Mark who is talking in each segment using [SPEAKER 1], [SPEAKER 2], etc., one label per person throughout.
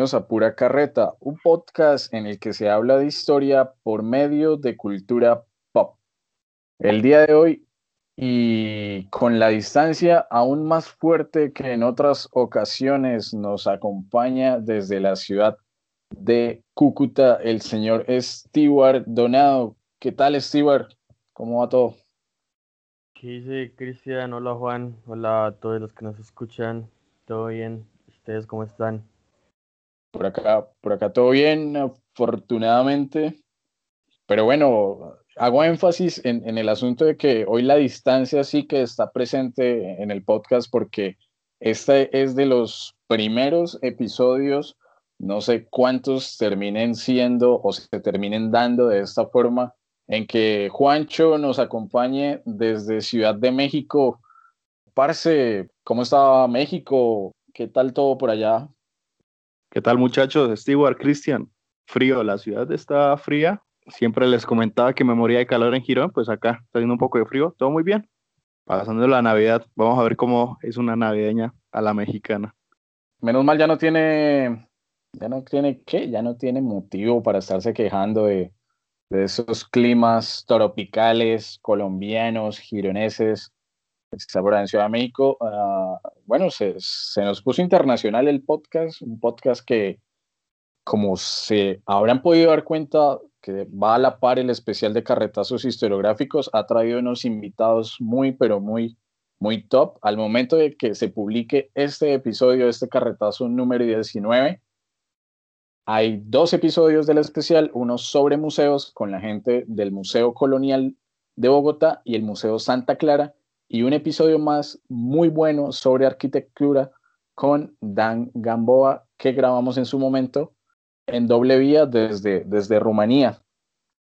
[SPEAKER 1] A Pura Carreta, un podcast en el que se habla de historia por medio de cultura pop. El día de hoy, y con la distancia aún más fuerte que en otras ocasiones, nos acompaña desde la ciudad de Cúcuta el señor Stewart Donado. ¿Qué tal, Stewart? ¿Cómo va todo?
[SPEAKER 2] ¿Qué dice Cristian? Hola Juan, hola a todos los que nos escuchan. ¿Todo bien? ¿Ustedes cómo están?
[SPEAKER 1] Por acá, por acá todo bien, afortunadamente. Pero bueno, hago énfasis en, en, el asunto de que hoy la distancia sí que está presente en el podcast porque este es de los primeros episodios, no sé cuántos terminen siendo o se terminen dando de esta forma, en que Juancho nos acompañe desde Ciudad de México. Parce, ¿cómo está México? ¿Qué tal todo por allá?
[SPEAKER 3] ¿Qué tal muchachos? Stewart, Cristian. Frío, la ciudad está fría. Siempre les comentaba que me moría de calor en Girón, pues acá está haciendo un poco de frío. Todo muy bien. Pasando la Navidad, vamos a ver cómo es una navideña a la mexicana.
[SPEAKER 1] Menos mal ya no tiene, ya no tiene, ¿qué? Ya no tiene motivo para estarse quejando de, de esos climas tropicales colombianos, gironeses, por en Ciudad de México. Uh, bueno, se, se, nos puso internacional el podcast, un podcast que, como se habrán podido dar cuenta, que va a la par el especial de carretazos historiográficos, ha traído unos invitados muy, pero muy, muy top. Al momento de que se publique este episodio, este carretazo número 19, hay dos episodios del especial, uno sobre museos con la gente del Museo Colonial de Bogotá y el Museo Santa Clara, y un episodio más muy bueno sobre arquitectura con Dan Gamboa que grabamos en su momento en doble vía desde, desde Rumanía.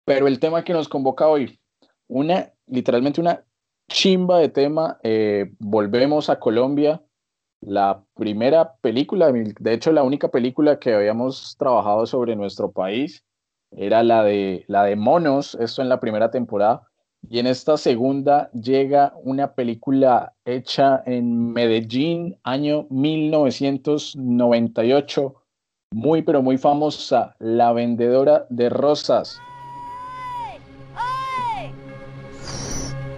[SPEAKER 1] Pero el tema que nos convoca hoy, una, literalmente una chimba de tema, eh, volvemos a Colombia, la primera película, de hecho la única película que habíamos trabajado sobre nuestro país era la de, la de Monos, esto en la primera temporada, y en esta segunda llega una película hecha en Medellín, año 1998, muy pero muy famosa, La Vendedora de Rosas.
[SPEAKER 4] ¡Oye!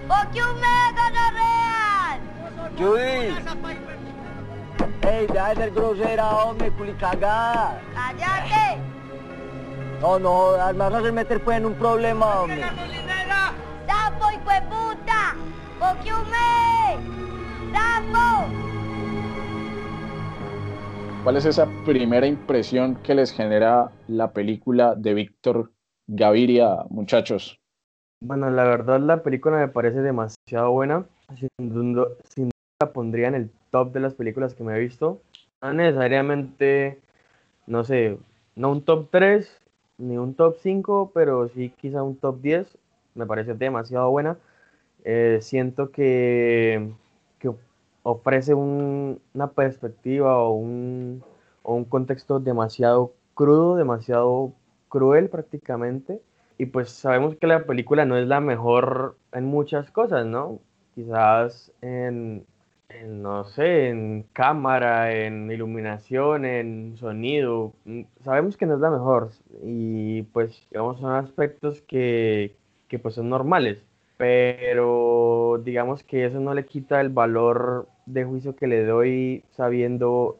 [SPEAKER 4] ¡O que un mega no real!
[SPEAKER 5] Juiz! Ei, dai del grosera, hombre, culicaga.
[SPEAKER 4] ¡Cállate!
[SPEAKER 5] No, no, me vas a hacer meter pues en un problema, hombre.
[SPEAKER 4] ¡Sapo, hijo de puta!
[SPEAKER 1] ¿Cuál es esa primera impresión que les genera la película de Víctor Gaviria, muchachos?
[SPEAKER 2] Bueno, la verdad la película me parece demasiado buena. Sin duda, sin duda la pondría en el top de las películas que me he visto. No necesariamente, no sé, no un top 3 ni un top 5, pero sí quizá un top 10. Me parece demasiado buena. Eh, siento que, que ofrece un, una perspectiva o un, o un contexto demasiado crudo, demasiado cruel prácticamente. Y pues sabemos que la película no es la mejor en muchas cosas, ¿no? Quizás en, en, no sé, en cámara, en iluminación, en sonido. Sabemos que no es la mejor y pues digamos son aspectos que, que pues son normales, pero digamos que eso no le quita el valor de juicio que le doy sabiendo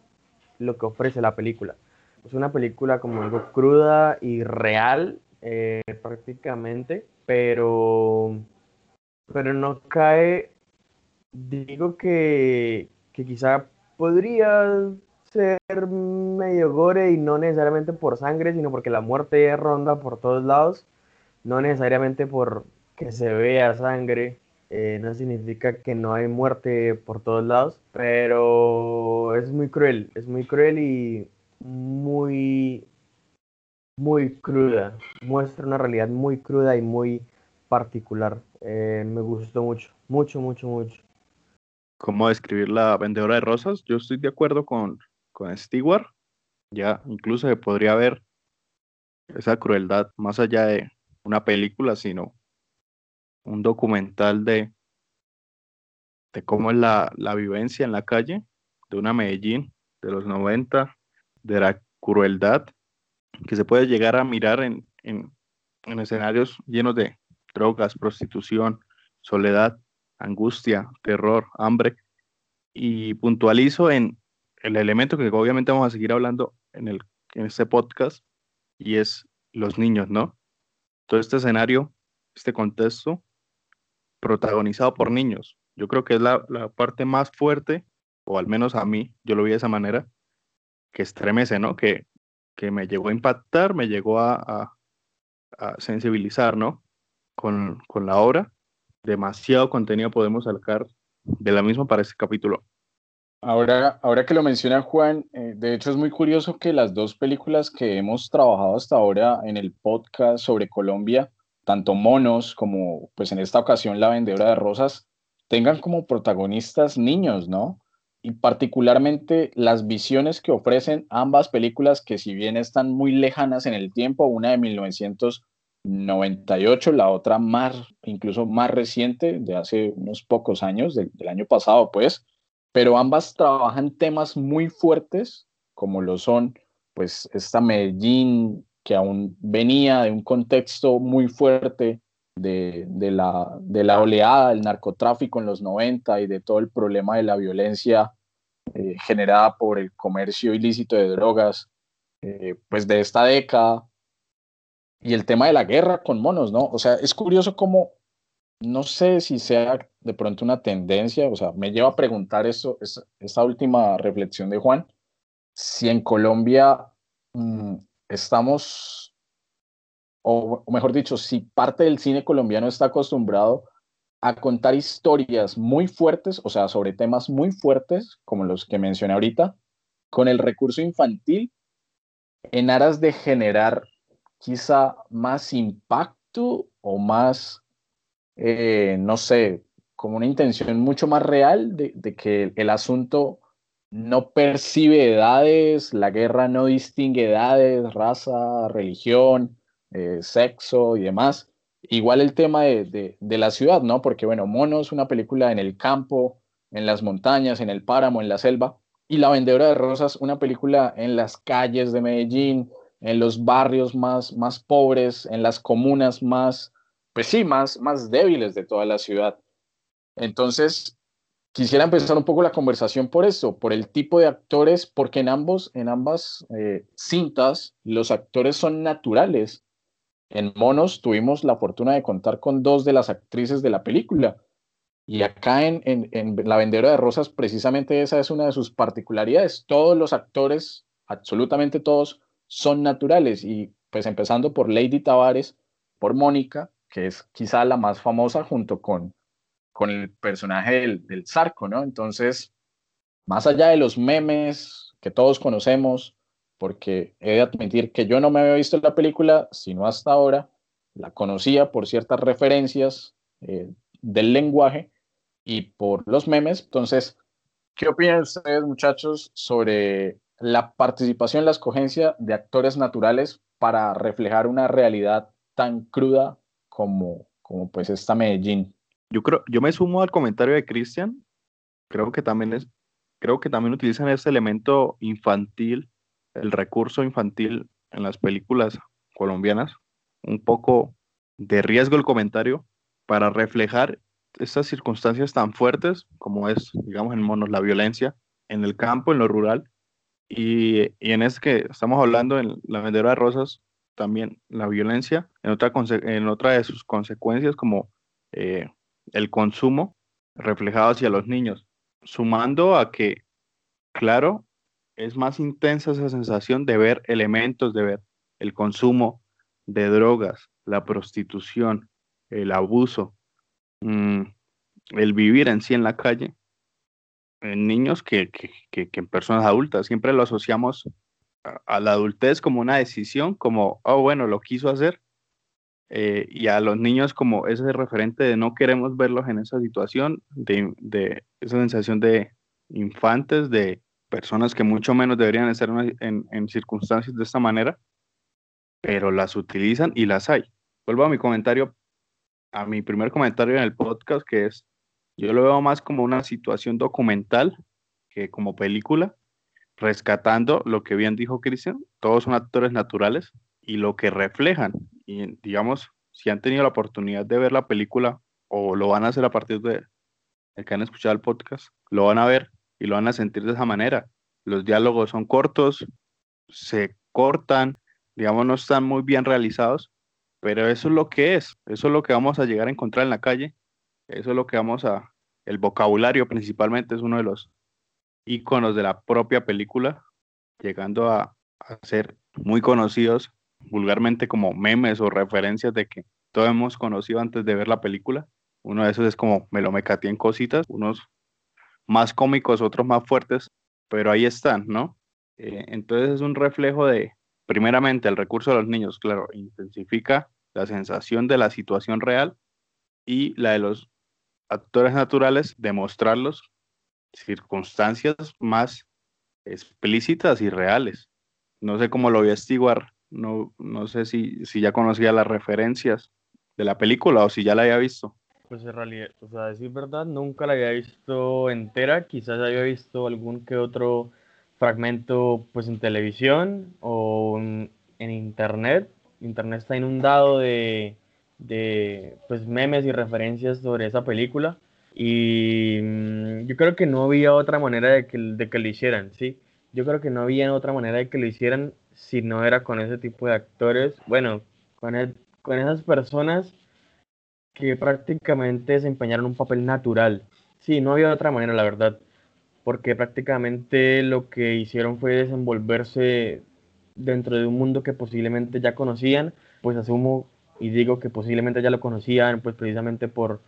[SPEAKER 2] lo que ofrece la película. Es una película como algo cruda y real eh, prácticamente, pero, pero no cae, digo que, que quizá podría ser medio gore y no necesariamente por sangre, sino porque la muerte ronda por todos lados, no necesariamente por que se vea sangre, eh, no significa que no hay muerte por todos lados, pero es muy cruel, es muy cruel y muy, muy cruda. Muestra una realidad muy cruda y muy particular. Eh, me gustó mucho, mucho, mucho, mucho.
[SPEAKER 3] ¿Cómo describir la vendedora de rosas? Yo estoy de acuerdo con, con Stewart. Ya incluso se podría ver esa crueldad más allá de una película, sino un documental de, de cómo es la, la vivencia en la calle de una Medellín de los 90, de la crueldad que se puede llegar a mirar en, en, en escenarios llenos de drogas, prostitución, soledad, angustia, terror, hambre. Y puntualizo en el elemento que obviamente vamos a seguir hablando en, el, en este podcast, y es los niños, ¿no? Todo este escenario, este contexto, protagonizado por niños. Yo creo que es la, la parte más fuerte, o al menos a mí, yo lo vi de esa manera, que estremece, ¿no? Que, que me llegó a impactar, me llegó a, a, sensibilizar, ¿no? Con, con la obra. Demasiado contenido podemos sacar de la misma para este capítulo.
[SPEAKER 1] Ahora, ahora que lo menciona Juan, eh, de hecho es muy curioso que las dos películas que hemos trabajado hasta ahora en el podcast sobre Colombia, tanto Monos como pues en esta ocasión La Vendedora de Rosas, tengan como protagonistas niños, ¿no? Y particularmente las visiones que ofrecen ambas películas que si bien están muy lejanas en el tiempo, una de 1998, la otra más, incluso más reciente, de hace unos pocos años, del, del año pasado, pues, pero ambas trabajan temas muy fuertes, como lo son, pues, esta Medellín que aún venía de un contexto muy fuerte de, de, la, de la oleada del narcotráfico en los 90 y de todo el problema de la violencia eh, generada por el comercio ilícito de drogas, eh, pues de esta década, y el tema de la guerra con monos, ¿no? O sea, es curioso cómo no sé si sea de pronto una tendencia, o sea, me lleva a preguntar esto, esta, esta última reflexión de Juan, si en Colombia mmm, estamos, o, o, mejor dicho, si parte del cine colombiano está acostumbrado a contar historias muy fuertes, o sea, sobre temas muy fuertes, como los que mencioné ahorita, con el recurso infantil, en aras de generar quizá más impacto o más eh, no sé, como una intención mucho más real de, que el asunto no percibe edades, la guerra no distingue edades, raza, religión, eh, sexo y demás. Igual el tema de, de, de, la ciudad, ¿no? Porque, bueno, Mono es una película en el campo, en las montañas, en el páramo, en la selva, y La Vendedora de Rosas, una película en las calles de Medellín, en los barrios más, más pobres, en las comunas más, pues sí, más, más débiles de toda la ciudad. Entonces, quisiera empezar un poco la conversación por eso, por el tipo de actores, porque en, ambos, en ambas eh, cintas los actores son naturales. En Monos tuvimos la fortuna de contar con dos de las actrices de la película. Y acá en, en, La Vendedora de Rosas, precisamente esa es una de sus particularidades. Todos los actores, absolutamente todos, son naturales. Y pues empezando por Lady Tavares, por Mónica, que es quizá la más famosa junto con, con el personaje del, del Zarco, ¿no? Entonces, más allá de los memes que todos conocemos, porque he de admitir que yo no me había visto la película, sino hasta ahora, la conocía por ciertas referencias eh, del lenguaje y por los memes. Entonces, ¿qué opinan ustedes, muchachos, sobre la participación, la escogencia de actores naturales para reflejar una realidad tan cruda como, como pues esta Medellín.
[SPEAKER 3] Yo creo, yo me sumo al comentario de Cristian. Creo que también es, creo que también utilizan ese elemento infantil, el recurso infantil en las películas colombianas, un poco de riesgo el comentario para reflejar estas circunstancias tan fuertes como es, digamos, en monos, la violencia en el campo, en lo rural, y, y en este que estamos hablando en La Vendedora de Rosas, también la violencia en otra, en otra de sus consecuencias como eh, el consumo reflejado hacia los niños, sumando a que, claro, es más intensa esa sensación de ver elementos, de ver el consumo de drogas, la prostitución, el abuso, mmm, el vivir en sí en la calle, en niños que, que, que, que en personas adultas. Siempre lo asociamos a la adultez como una decisión, como, oh, bueno, lo quiso hacer, eh, y a los niños como ese referente de no queremos verlos en esa situación, de, de esa sensación de infantes, de personas que mucho menos deberían estar en, en, en, circunstancias de esta manera, pero las utilizan y las hay. Vuelvo a mi comentario, a mi primer comentario en el podcast, que es, yo lo veo más como una situación documental que como película, rescatando lo que bien dijo Cristian, todos son actores naturales y lo que reflejan. Y digamos, si han tenido la oportunidad de ver la película o lo van a hacer a partir de, de que han escuchado el podcast, lo van a ver y lo van a sentir de esa manera. Los diálogos son cortos, se cortan, digamos, no están muy bien realizados, pero eso es lo que es, eso es lo que vamos a llegar a encontrar en la calle, eso es lo que vamos a, el vocabulario principalmente es uno de los iconos de la propia película, llegando a, ser muy conocidos vulgarmente como memes o referencias de que todos hemos conocido antes de ver la película. Uno de esos es como me lo en cositas, unos más cómicos, otros más fuertes, pero ahí están, ¿no? Eh, entonces es un reflejo de, primeramente, el recurso de los niños, claro, intensifica la sensación de la situación real y la de los actores naturales, demostrarlos circunstancias más explícitas y reales. No sé cómo lo voy a estiguar no, no sé si, si ya conocía las referencias de la película o si ya la había visto.
[SPEAKER 2] Pues en realidad, o sea, decir verdad, nunca la había visto entera, quizás había visto algún que otro fragmento pues en televisión o en, internet. Internet está inundado de, de pues memes y referencias sobre esa película y mm, yo creo que no había otra manera de que, de que lo hicieran, ¿sí? Yo creo que no había otra manera de que lo hicieran si no era con ese tipo de actores, bueno, con, con esas personas que prácticamente desempeñaron un papel natural. Sí, no había otra manera, la verdad, porque prácticamente lo que hicieron fue desenvolverse dentro de un mundo que posiblemente ya conocían, pues asumo y digo que posiblemente ya lo conocían, pues precisamente por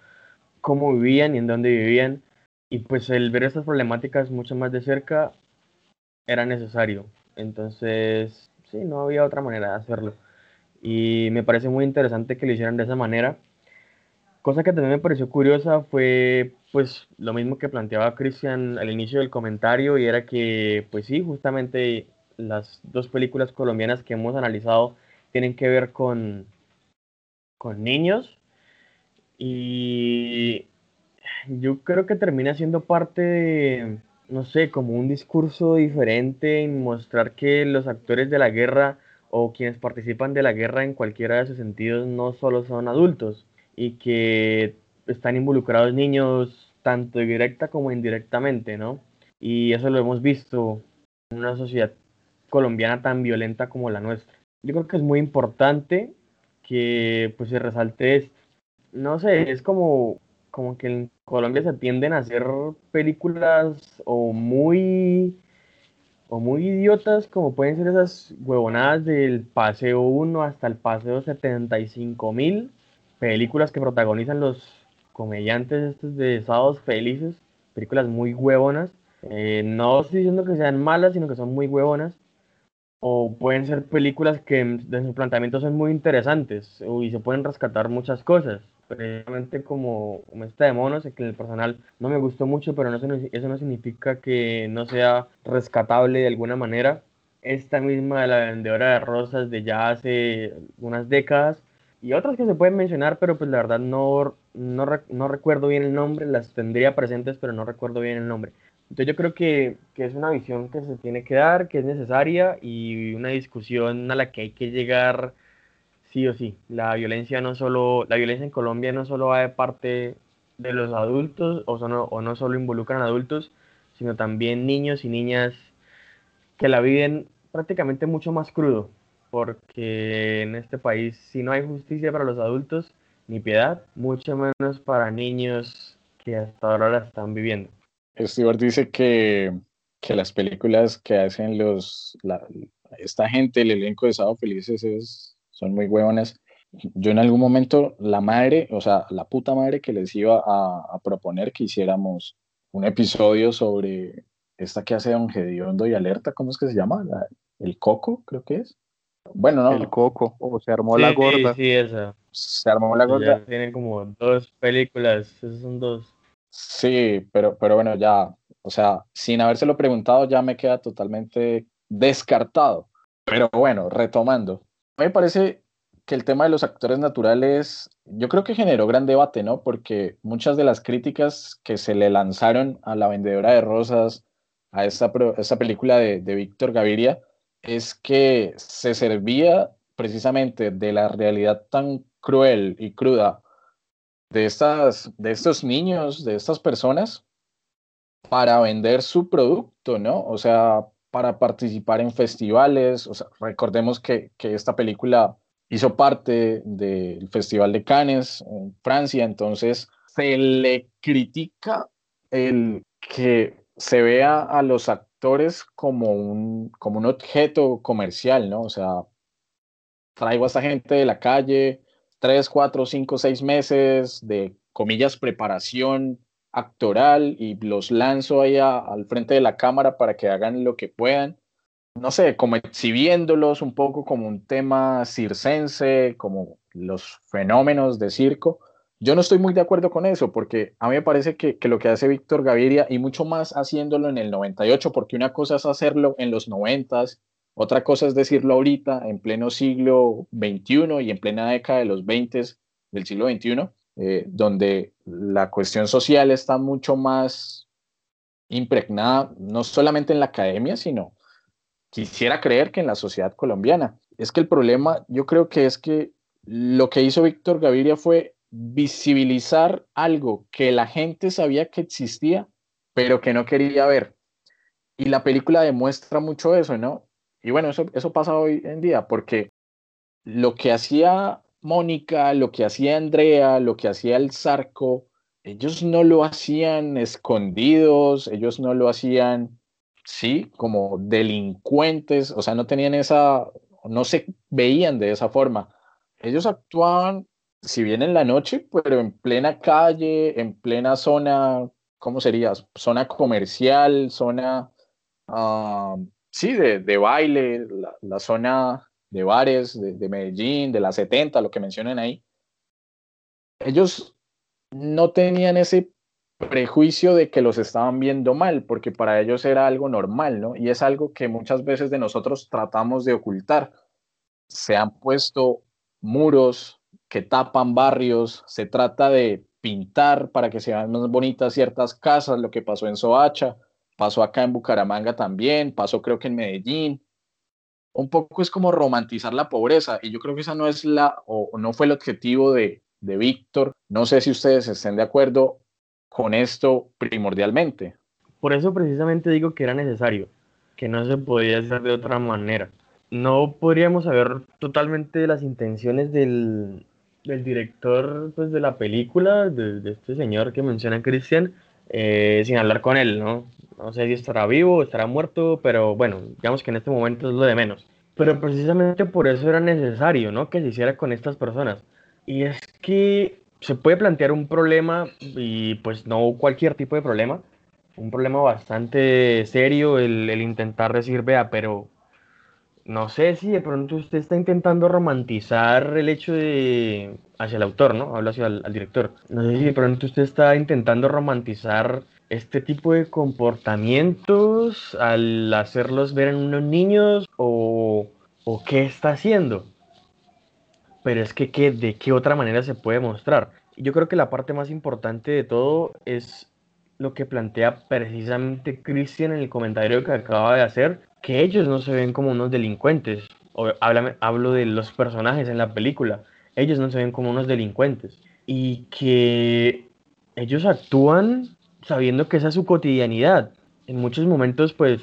[SPEAKER 2] cómo vivían y en dónde vivían, y pues el ver estas problemáticas mucho más de cerca era necesario. Entonces, sí, no había otra manera de hacerlo. Y me parece muy interesante que lo hicieran de esa manera. Cosa que también me pareció curiosa fue pues lo mismo que planteaba Cristian al inicio del comentario y era que pues sí, justamente las dos películas colombianas que hemos analizado tienen que ver con, con niños y yo creo que termina siendo parte de, no sé, como un discurso diferente en mostrar que los actores de la guerra o quienes participan de la guerra en cualquiera de sus sentidos no solo son adultos y que están involucrados niños tanto directa como indirectamente, ¿no? Y eso lo hemos visto en una sociedad colombiana tan violenta como la nuestra. Yo creo que es muy importante que pues se resalte esto. No sé, es como como que en Colombia se tienden a hacer películas o muy o muy idiotas como pueden ser esas huevonadas del Paseo 1 hasta el Paseo 75 mil películas que protagonizan los comediantes estos de Sábados Felices, películas muy huevonas. Eh, no estoy diciendo que sean malas, sino que son muy huevonas. O pueden ser películas que de su planteamiento son muy interesantes y se pueden rescatar muchas cosas precisamente como, esta de monos, que el personal no me gustó mucho, pero no, eso no significa que no sea rescatable de alguna manera. Esta misma de la vendedora de rosas de ya hace unas décadas y otras que se pueden mencionar, pero pues la verdad no, no, no recuerdo bien el nombre, las tendría presentes, pero no recuerdo bien el nombre. Entonces yo creo que, que, es una visión que se tiene que dar, que es necesaria y una discusión a la que hay que llegar sí o sí. La violencia no solo, la violencia en Colombia no solo va de parte de los adultos o, no solo involucran adultos, sino también niños y niñas que la viven prácticamente mucho más crudo, porque en este país si no hay justicia para los adultos, ni piedad, mucho menos para niños que hasta ahora la están viviendo.
[SPEAKER 1] Stewart dice que, que las películas que hacen los, esta gente, el elenco de Sábado Felices es son muy huevones. Yo en algún momento, la madre, o sea, la puta madre que les iba a, proponer que hiciéramos un episodio sobre esta que hace Don Gediondo y Alerta, ¿cómo es que se llama? el Coco, creo que es. Bueno, no.
[SPEAKER 3] El Coco, o se armó la gorda.
[SPEAKER 2] Sí, esa.
[SPEAKER 1] Se armó la gorda.
[SPEAKER 2] tienen como dos películas, esos son dos.
[SPEAKER 1] Sí, pero, pero bueno, ya, o sea, sin habérselo preguntado, ya me queda totalmente descartado. Pero bueno, retomando, me parece que el tema de los actores naturales, yo creo que generó gran debate, ¿no? Porque muchas de las críticas que se le lanzaron a la vendedora de rosas, a esta, película de, de Víctor Gaviria es que se servía precisamente de la realidad tan cruel y cruda de, estas, de estos niños, de estas personas, para vender su producto, ¿no? O sea, para participar en festivales. O sea, recordemos que, que esta película hizo parte del Festival de Cannes Francia, entonces se le critica el que se vea a los actores como un, como un objeto comercial, ¿no? O sea, traigo a esta gente de la calle, tres, cuatro, cinco, seis meses de, comillas, preparación actoral y los lanzo ahí al frente de la cámara para que hagan lo que puedan. No sé, como exhibiéndolos un poco como un tema circense, como los fenómenos de circo. Yo no estoy muy de acuerdo con eso, porque a mí me parece que, que, lo que hace Víctor Gaviria, y mucho más haciéndolo en el 98, porque una cosa es hacerlo en los 90 otra cosa es decirlo ahorita, en pleno siglo XXI y en plena década de los 20 del siglo XXI, eh, donde la cuestión social está mucho más impregnada, no solamente en la academia, sino quisiera creer que en la sociedad colombiana. Es que el problema, yo creo que es que lo que hizo Víctor Gaviria fue visibilizar algo que la gente sabía que existía, pero que no quería ver. Y la película demuestra mucho eso, ¿no? Y bueno, eso, eso pasa hoy en día, porque lo que hacía Mónica, lo que hacía Andrea, lo que hacía el Zarco, ellos no lo hacían escondidos, ellos no lo hacían, sí, como delincuentes, o sea, no tenían esa, no se veían de esa forma. Ellos actuaban, si bien en la noche, pero en plena calle, en plena zona, ¿cómo sería? Zona comercial, zona ah, sí, de, baile, la, zona de bares de, Medellín, de la 70, lo que mencionan ahí, ellos no tenían ese prejuicio de que los estaban viendo mal, porque para ellos era algo normal, ¿no? Y es algo que muchas veces de nosotros tratamos de ocultar. Se han puesto muros que tapan barrios, se trata de pintar para que sean más bonitas ciertas casas, lo que pasó en Soacha, pasó acá en Bucaramanga también, pasó creo que en Medellín. Un poco es como romantizar la pobreza y yo creo que esa no es la o no fue el objetivo de, de Víctor. No sé si ustedes estén de acuerdo con esto primordialmente.
[SPEAKER 2] Por eso precisamente digo que era necesario, que no se podía hacer de otra manera. No podríamos saber totalmente las intenciones del, del director pues, de la película, de, de este señor que menciona Cristian, eh, sin hablar con él, ¿no? No sé si estará vivo o estará muerto, pero bueno, digamos que en este momento es lo de menos. Pero precisamente por eso era necesario, ¿no? Que se hiciera con estas personas. Y es que se puede plantear un problema, y pues no cualquier tipo de problema, un problema bastante serio el, el intentar decir, vea, pero no sé si de pronto usted está intentando romantizar el hecho de hacia el autor, ¿no? Hablo hacia el director. No sé si de pronto usted está intentando romantizar este tipo de comportamientos al hacerlos ver en unos niños o, o qué está haciendo. Pero es que, ¿qué, ¿de qué otra manera se puede mostrar? Yo creo que la parte más importante de todo es lo que plantea precisamente Christian en el comentario que acaba de hacer, que ellos no se ven como unos delincuentes. O, hablo de los personajes en la película. Ellos no se ven como unos delincuentes. Y que ellos actúan sabiendo que esa es su cotidianidad. En muchos momentos, pues,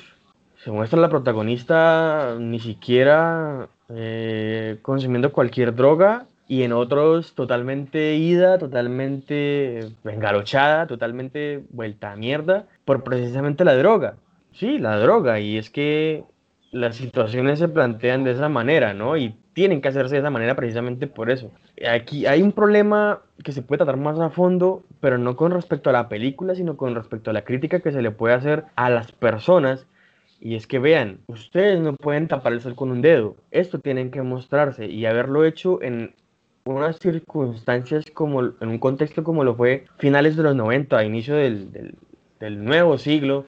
[SPEAKER 2] se muestra la protagonista ni siquiera eh, consumiendo cualquier droga y en otros totalmente ida, totalmente engarochada, totalmente vuelta a mierda por precisamente la droga. Sí, la droga, y es que las situaciones se plantean de esa manera, ¿no? Y tienen que hacerse de esa manera precisamente por eso. Aquí hay un problema que se puede tratar más a fondo, pero no con respecto a la película, sino con respecto a la crítica que se le puede hacer a las personas. Y es que vean, ustedes no pueden tapar el sol con un dedo. Esto tienen que mostrarse y haberlo hecho en unas circunstancias como en un contexto como lo fue finales de los 90, inicio del, del, del nuevo siglo,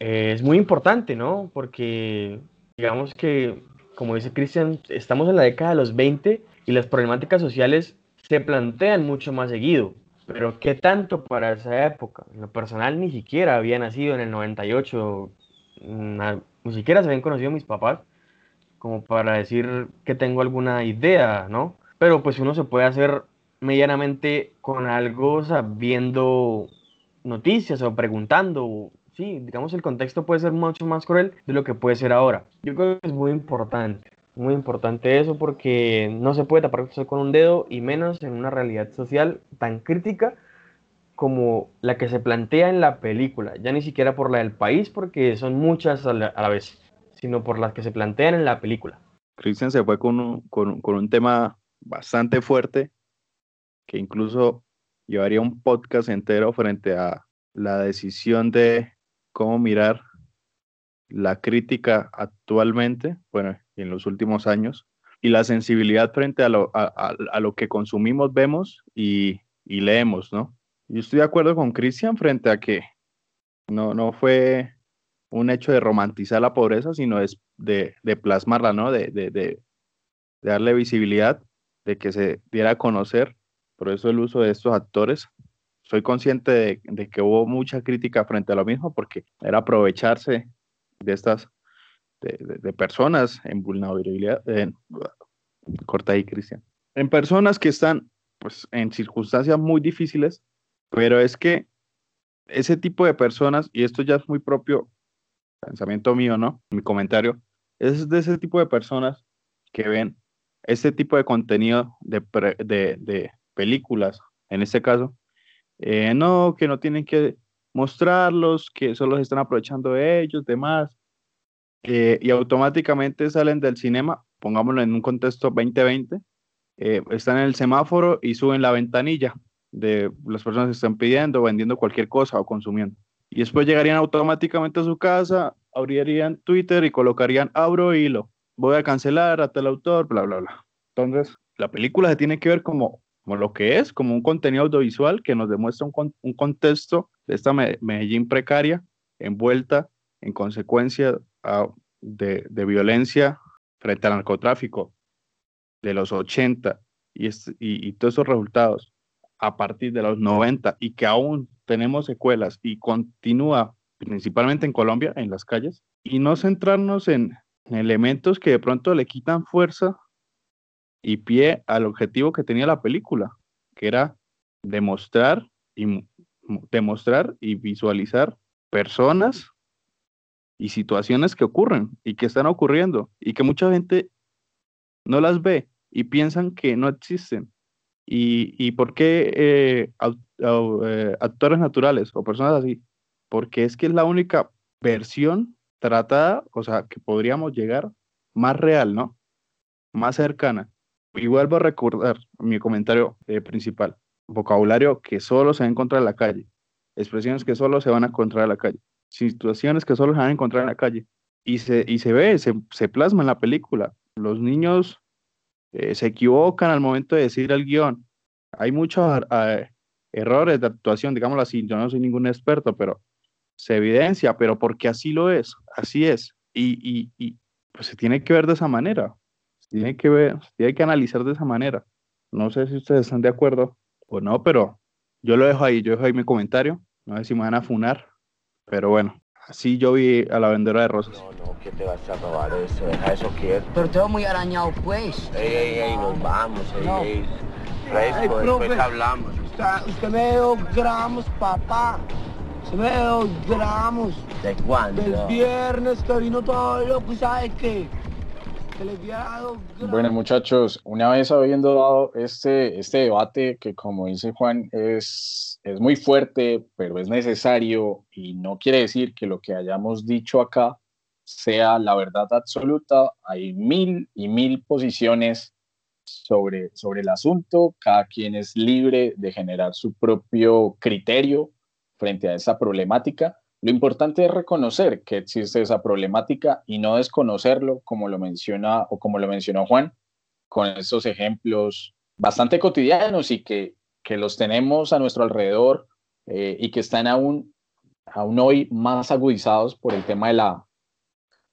[SPEAKER 2] eh, es muy importante, ¿no? Porque digamos que, como dice Cristian, estamos en la década de los 20 y las problemáticas sociales se plantean mucho más seguido. Pero ¿qué tanto para esa época? En lo personal ni siquiera había nacido en el 98, na- ni siquiera se habían conocido mis papás como para decir que tengo alguna idea, ¿no? Pero pues uno se puede hacer medianamente con algo, o sea, viendo noticias o preguntando, sí, digamos el contexto puede ser mucho más cruel de lo que puede ser ahora. Yo creo que es muy importante, muy importante eso porque no se puede tapar con un dedo y menos en una realidad social tan crítica como la que se plantea en la película, ya ni siquiera por la del país porque son muchas a la, a la vez, sino por las que se plantean en la película.
[SPEAKER 3] Christian se fue con un, con, con un tema bastante fuerte que incluso llevaría un podcast entero frente a la decisión de cómo mirar la crítica actualmente, bueno, en los últimos años, y la sensibilidad frente a lo, a, lo que consumimos, vemos y, leemos, ¿no? Yo estoy de acuerdo con Christian frente a que no, no fue un hecho de romantizar la pobreza, sino es de, de plasmarla, ¿no? De, de- de darle visibilidad, de que se diera a conocer. Por eso el uso de estos actores. Soy consciente de, de que hubo mucha crítica frente a lo mismo, porque era aprovecharse de estas, de, de- de personas en vulnerabilidad. corta ahí, Cristian. En personas que están, pues, en circunstancias muy difíciles, pero es que ese tipo de personas, y esto ya es muy propio pensamiento mío, ¿no? Mi comentario, es de ese tipo de personas que ven este tipo de contenido de, de, de películas, en este caso, eh, no, que no tienen que mostrarlos, que solo se están aprovechando de ellos, demás, eh, y automáticamente salen del cinema, pongámoslo en un contexto 2020, eh, están en el semáforo y suben la ventanilla de las personas que están pidiendo, vendiendo cualquier cosa o consumiendo. Y después llegarían automáticamente a su casa, abrirían Twitter y colocarían abro hilo, voy a cancelar a tal autor, bla, bla, bla. Entonces, la película se tiene que ver como, como lo que es, como un contenido audiovisual que nos demuestra un, un contexto de esta Me- Medellín precaria, envuelta en consecuencia ah, de, de violencia frente al narcotráfico de los 80 y, es- y, todos esos resultados a partir de los 90 y que aún tenemos secuelas y continúa principalmente en Colombia, en las calles, y no centrarnos en, en elementos que de pronto le quitan fuerza y pie al objetivo que tenía la película, que era demostrar y demostrar y visualizar personas y situaciones que ocurren y que están ocurriendo y que mucha gente no las ve y piensan que no existen. ¿Y, y por qué eh, eh, actores naturales o personas así? Porque es que es la única versión tratada, o sea, que podríamos llegar más real, ¿no? Más cercana. Y vuelvo a recordar mi comentario eh, principal. Vocabulario que solo se va a encontrar en la calle. Expresiones que solo se van a encontrar en la calle. Situaciones que solo se van a encontrar en la calle. Y se, y se ve, se, se plasma en la película. Los niños eh, se equivocan al momento de decir el guion. Hay muchos a- errores de actuación, digámoslo así. Yo no soy ningún experto, pero se evidencia, pero porque así lo es, así es. Y, y, y pues se tiene que ver de esa manera. Se tiene que ver, se tiene que analizar de esa manera. No sé si ustedes están de acuerdo o no, pero yo lo dejo ahí, yo dejo ahí mi comentario. No sé si me van a funar, pero bueno, así yo vi a la vendedora de rosas.
[SPEAKER 5] No, no, que te vas a robar eso, deja eso quieto.
[SPEAKER 6] Pero te veo muy arañado, pues.
[SPEAKER 5] Ey, ey, ey, nos vamos, ey,
[SPEAKER 6] No.
[SPEAKER 5] ey. Después
[SPEAKER 6] profe.
[SPEAKER 5] hablamos.
[SPEAKER 6] Usted, usted me dio gramos, papá. Usted me dio gramos.
[SPEAKER 5] ¿De cuándo?
[SPEAKER 6] Del viernes que vino todo loco, ¿y ¿sabe qué?
[SPEAKER 1] Bueno, muchachos, una vez habiendo dado este, este debate que, como dice Juan, es, es muy fuerte, pero es necesario y no quiere decir que lo que hayamos dicho acá sea la verdad absoluta. Hay mil y mil posiciones sobre, sobre el asunto. Cada quien es libre de generar su propio criterio frente a esa problemática. Lo importante es reconocer que existe esa problemática y no desconocerlo, como lo menciona o como lo mencionó Juan, con estos ejemplos bastante cotidianos y que, que los tenemos a nuestro alrededor eh, y que están aún, aún hoy más agudizados por el tema de la,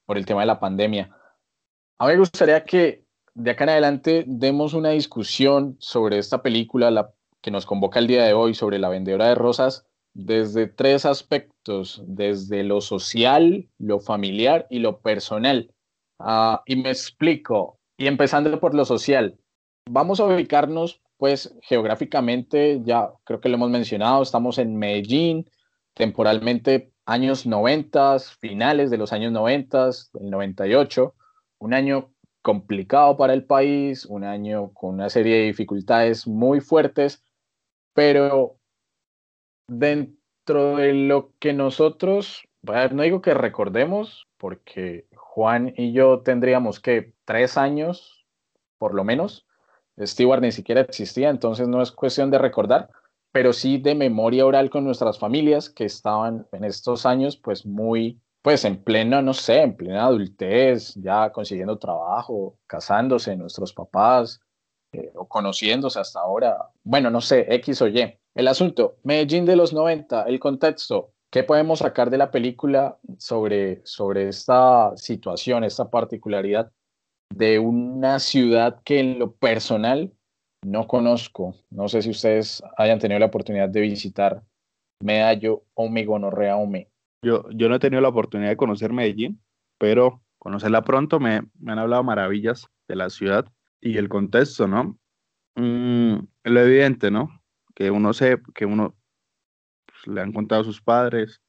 [SPEAKER 1] por el tema de la pandemia. A mí me gustaría que de acá en adelante demos una discusión sobre esta película, la, que nos convoca el día de hoy sobre la vendedora de rosas desde tres aspectos, desde lo social, lo familiar y lo personal. Ah, y me explico, y empezando por lo social, vamos a ubicarnos pues geográficamente, ya creo que lo hemos mencionado, estamos en Medellín, temporalmente años 90, finales de los años 90, el 98, un año complicado para el país, un año con una serie de dificultades muy fuertes, pero dentro de lo que nosotros, no digo que recordemos, porque Juan y yo tendríamos que tres años, por lo menos, Stewart ni siquiera existía, entonces no es cuestión de recordar, pero sí de memoria oral con nuestras familias que estaban en estos años pues muy, pues en plena, no sé, en plena adultez, ya consiguiendo trabajo, casándose, nuestros papás, eh, o conociéndose hasta ahora, bueno, no sé, X o Y. El asunto, Medellín de los 90, el contexto, ¿qué podemos sacar de la película sobre, sobre esta situación, esta particularidad de una ciudad que en lo personal no conozco? No sé si ustedes hayan tenido la oportunidad de visitar Medallo, Ome, Ome.
[SPEAKER 3] Yo, yo no he tenido la oportunidad de conocer Medellín, pero conocerla pronto me, me han hablado maravillas de la ciudad y el contexto, ¿no? Mm, lo evidente, ¿no? Que uno se, que uno pues, le han contado a sus padres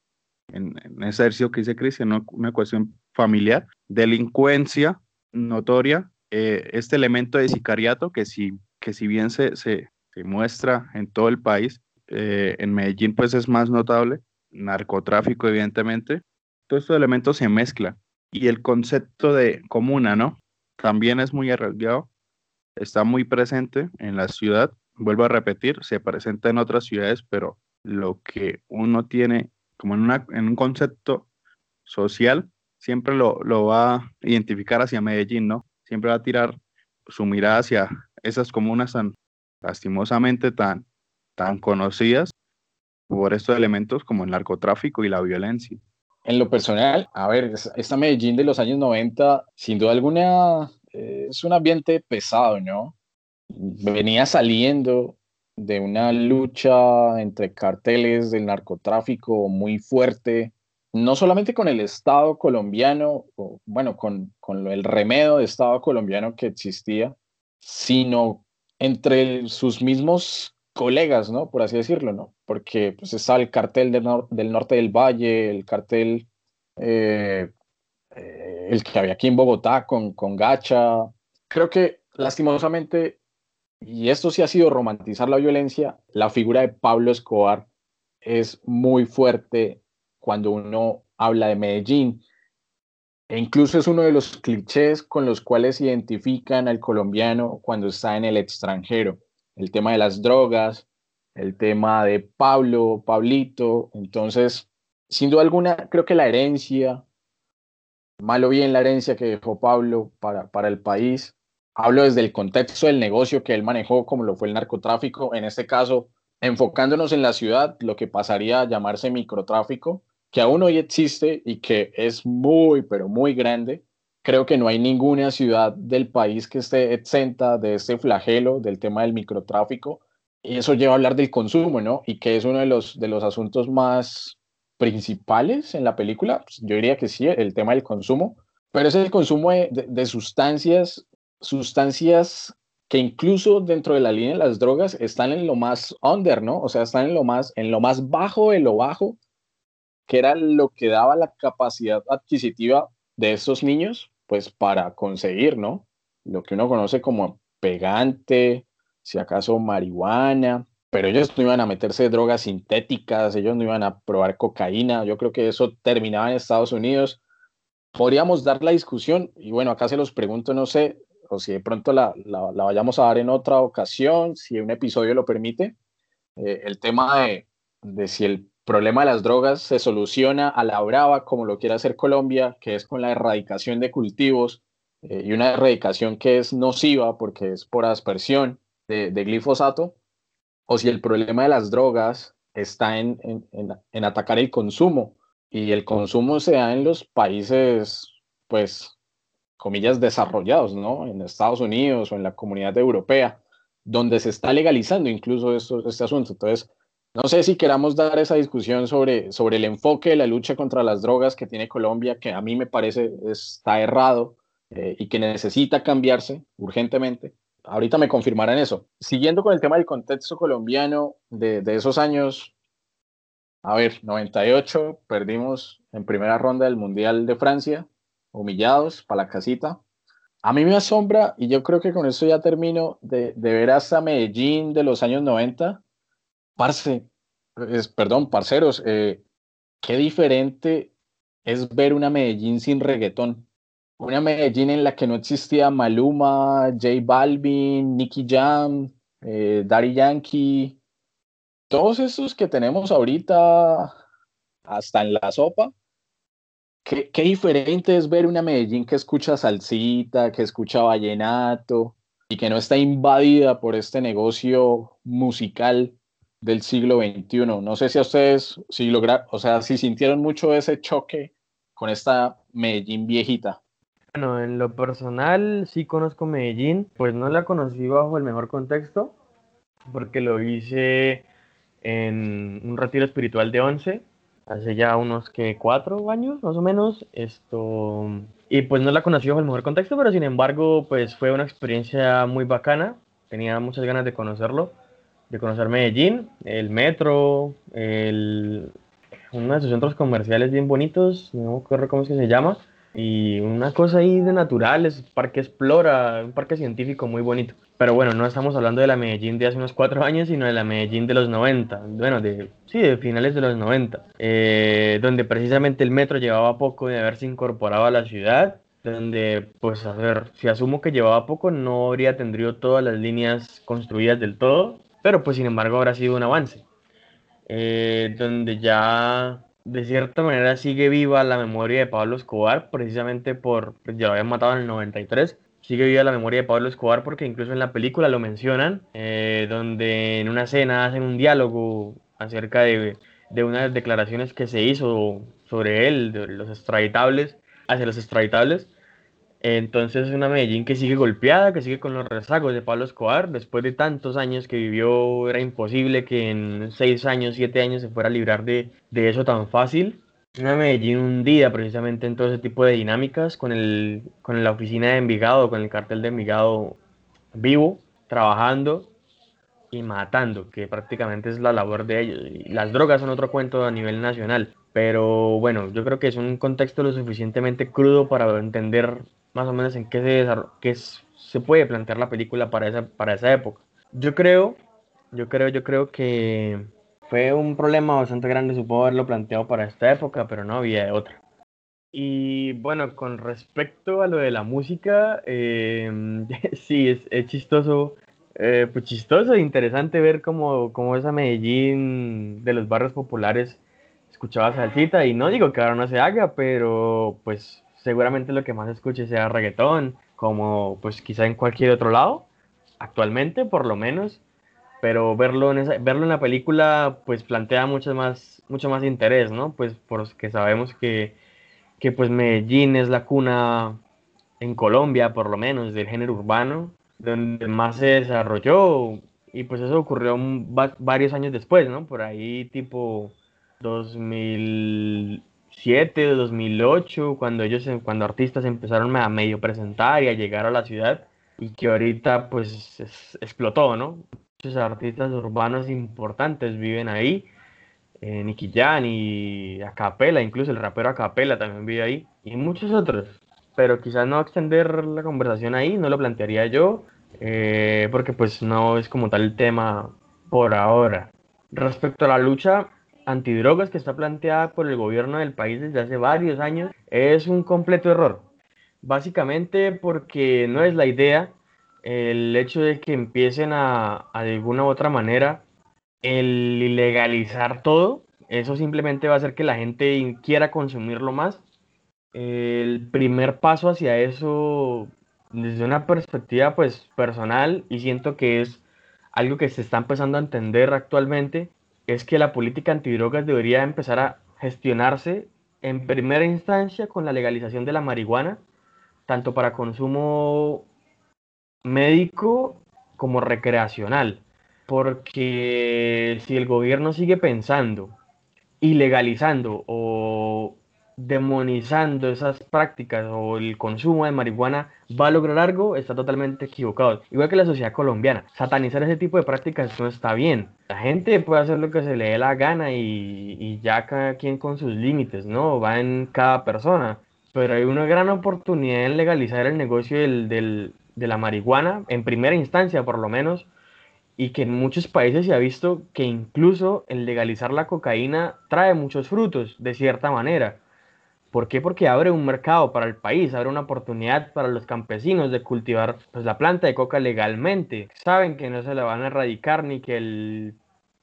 [SPEAKER 3] en, ese ejercicio que dice Cristian, ¿no? una cuestión familiar, delincuencia notoria, eh, este elemento de sicariato que si, que si bien se, se, se muestra en todo el país, eh, en Medellín pues es más notable, narcotráfico evidentemente, todos estos elementos se mezclan y el concepto de comuna, ¿no? También es muy arriesgado está muy presente en la ciudad. Vuelvo a repetir, se presenta en otras ciudades, pero lo que uno tiene como en, en un concepto social, siempre lo, va a identificar hacia Medellín, ¿no? Siempre va a tirar su mirada hacia esas comunas tan lastimosamente tan, tan conocidas por estos elementos como el narcotráfico y la violencia.
[SPEAKER 1] En lo personal, a ver, esta Medellín de los años 90, sin duda alguna, eh, es un ambiente pesado, ¿no? Venía saliendo de una lucha entre carteles del narcotráfico muy fuerte, no solamente con el Estado colombiano, bueno, con, con el remedio de Estado colombiano que existía, sino entre sus mismos colegas, ¿no? Por así decirlo, ¿no? Porque pues, está el cartel del, del norte del Valle, el cartel eh, eh, el que había aquí en Bogotá con, con Gacha. Creo que lastimosamente, y esto sí ha sido romantizar la violencia, la figura de Pablo Escobar es muy fuerte cuando uno habla de Medellín. E incluso es uno de los clichés con los cuales identifican al colombiano cuando está en el extranjero. El tema de las drogas, el tema de Pablo, Pablito. Entonces, sin duda alguna, creo que la herencia malo bien la herencia que dejó Pablo para, para el país. Hablo desde el contexto del negocio que él manejó, como lo fue el narcotráfico, en este caso, enfocándonos en la ciudad, lo que pasaría a llamarse microtráfico, que aún hoy existe y que es muy, pero muy grande. Creo que no hay ninguna ciudad del país que esté exenta de este flagelo del tema del microtráfico. Y eso lleva a hablar del consumo, ¿no? Y que es uno de los, de los asuntos más principales en la película, pues, yo diría que sí, el tema del consumo, pero es el consumo de, sustancias, sustancias que incluso dentro de la línea de las drogas están en lo más under, ¿no? O sea, están en lo más, en lo más bajo de lo bajo, que era lo que daba la capacidad adquisitiva de estos niños, pues para conseguir, ¿no? Lo que uno conoce como pegante, si acaso marihuana, pero ellos no iban a meterse drogas sintéticas, ellos no iban a probar cocaína, yo creo que eso terminaba en Estados Unidos. Podríamos dar la discusión, y bueno, acá se los pregunto, no sé, o si de pronto la, la, vayamos a dar en otra ocasión, si un episodio lo permite, eh, el tema de, de si el problema de las drogas se soluciona a la brava, como lo quiere hacer Colombia, que es con la erradicación de cultivos, eh, y una erradicación que es nociva porque es por aspersión de, de glifosato, o si el problema de las drogas está en, en, atacar el consumo. Y el consumo se da en los países, pues, comillas, desarrollados, ¿no? En Estados Unidos o en la comunidad europea. donde se está legalizando incluso esto, este asunto. Entonces, no sé si queramos dar esa discusión sobre, sobre el enfoque de la lucha contra las drogas que tiene Colombia, que a mí me parece está errado eh, y que necesita cambiarse urgentemente. Ahorita me confirmarán eso. Siguiendo con el tema del contexto colombiano de, de esos años, a ver, 98, perdimos en primera ronda del Mundial de Francia, humillados para la casita. A mí me asombra, y yo creo que con eso ya termino, de, de ver hasta Medellín de los años 90 Parce, es, perdón, parceros, eh, qué diferente es ver una Medellín sin reggaetón. Una Medellín en la que no existía Maluma, J Balvin, Nicky Jam, eh, Daddy Yankee, todos esos que tenemos ahorita hasta en la sopa. Qué, diferente es ver una Medellín que escucha salsita, que escucha vallenato y que no está invadida por este negocio musical del siglo XXI. No sé si a ustedes, si lograron, o sea, si sintieron mucho ese choque con esta Medellín viejita.
[SPEAKER 2] Bueno, en lo personal sí conozco Medellín, pues no la conocí bajo el mejor contexto, porque lo hice en un retiro espiritual de 11, hace ya unos que cuatro años más o menos, esto, y pues no la conocí bajo el mejor contexto, pero sin embargo, pues fue una experiencia muy bacana, tenía muchas ganas de conocerlo de conocer Medellín, el metro, el, uno de sus centros comerciales bien bonitos, no recuerdo cómo es que se llama, y una cosa ahí de naturales, Parque Explora, un parque científico muy bonito. Pero bueno, no estamos hablando de la Medellín de hace unos cuatro años, sino de la Medellín de los 90, bueno, de, sí, de finales de los 90, eh, donde precisamente el metro llevaba poco de haberse incorporado a la ciudad, donde, pues, a ver, si asumo que llevaba poco, no habría tendría todas las líneas construidas del todo, pero pues sin embargo habrá sido un avance, eh, donde ya de cierta manera sigue viva la memoria de Pablo Escobar, precisamente por, pues, ya lo habían matado en el 93, sigue viva la memoria de Pablo Escobar porque incluso en la película lo mencionan, eh, donde en una escena hacen un diálogo acerca de, de unas declaraciones que se hizo sobre él, de los extraditables, hacia los extraditables, entonces es una Medellín que sigue golpeada, que sigue con los rezagos de Pablo Escobar. Después de tantos años que vivió, era imposible que en seis años, siete años se fuera a librar de, de eso tan fácil. Una Medellín hundida precisamente en todo ese tipo de dinámicas, con, el, con la oficina de Envigado, con el cartel de Envigado vivo, trabajando y matando, que prácticamente es la labor de ellos. Las drogas son otro cuento a nivel nacional. Pero bueno, yo creo que es un contexto lo suficientemente crudo para entender más o menos en qué se, qué se puede plantear la película para esa, para esa época. Yo creo, yo creo, yo creo que fue un problema bastante grande, supongo haberlo planteado para esta época, pero no había otra. Y bueno, con respecto a lo de la música, eh, sí, es, es chistoso, eh, pues chistoso e interesante ver cómo, cómo esa Medellín de los barrios populares escuchaba salsita, y no digo que ahora no se haga, pero pues seguramente lo que más escuche sea reggaetón, como pues quizá en cualquier otro lado, actualmente por lo menos, pero verlo en, esa, verlo en la película pues plantea mucho más, mucho más interés, ¿no? Pues porque sabemos que, que pues Medellín es la cuna en Colombia, por lo menos, del género urbano, donde más se desarrolló, y pues eso ocurrió varios años después, ¿no? Por ahí tipo 2000 2007, 2008, cuando ellos, cuando artistas empezaron a medio presentar y a llegar a la ciudad y que ahorita pues explotó, ¿no? Muchos artistas urbanos importantes viven ahí, eh, Nicky Jan y Acapela, incluso el rapero Acapela también vive ahí y muchos otros. Pero quizás no extender la conversación ahí, no lo plantearía yo, eh, porque pues no es como tal el tema por ahora. Respecto a la lucha, antidrogas que está planteada por el gobierno del país desde hace varios años es un completo error. Básicamente porque no es la idea el hecho de que empiecen a, de alguna u otra manera el ilegalizar todo. Eso simplemente va a hacer que la gente quiera consumirlo más. El primer paso hacia eso desde una perspectiva pues personal y siento que es algo que se está empezando a entender actualmente es que la política antidrogas debería empezar a gestionarse en primera instancia con la legalización de la marihuana, tanto para consumo médico como recreacional. Porque si el gobierno sigue pensando, ilegalizando o demonizando esas prácticas o el consumo de marihuana va a lograr algo, está totalmente equivocado. Igual que la sociedad colombiana, satanizar ese tipo de prácticas no está bien. La gente puede hacer lo que se le dé la gana y, y ya cada quien con sus límites, ¿no? Va en cada persona. Pero hay una gran oportunidad en legalizar el negocio del, del, de la marihuana, en primera instancia por lo menos, y que en muchos países se ha visto que incluso el legalizar la cocaína trae muchos frutos, de cierta manera. ¿Por qué? Porque abre un mercado para el país, abre una oportunidad para los campesinos de cultivar pues, la planta de coca legalmente. Saben que no se la van a erradicar ni que el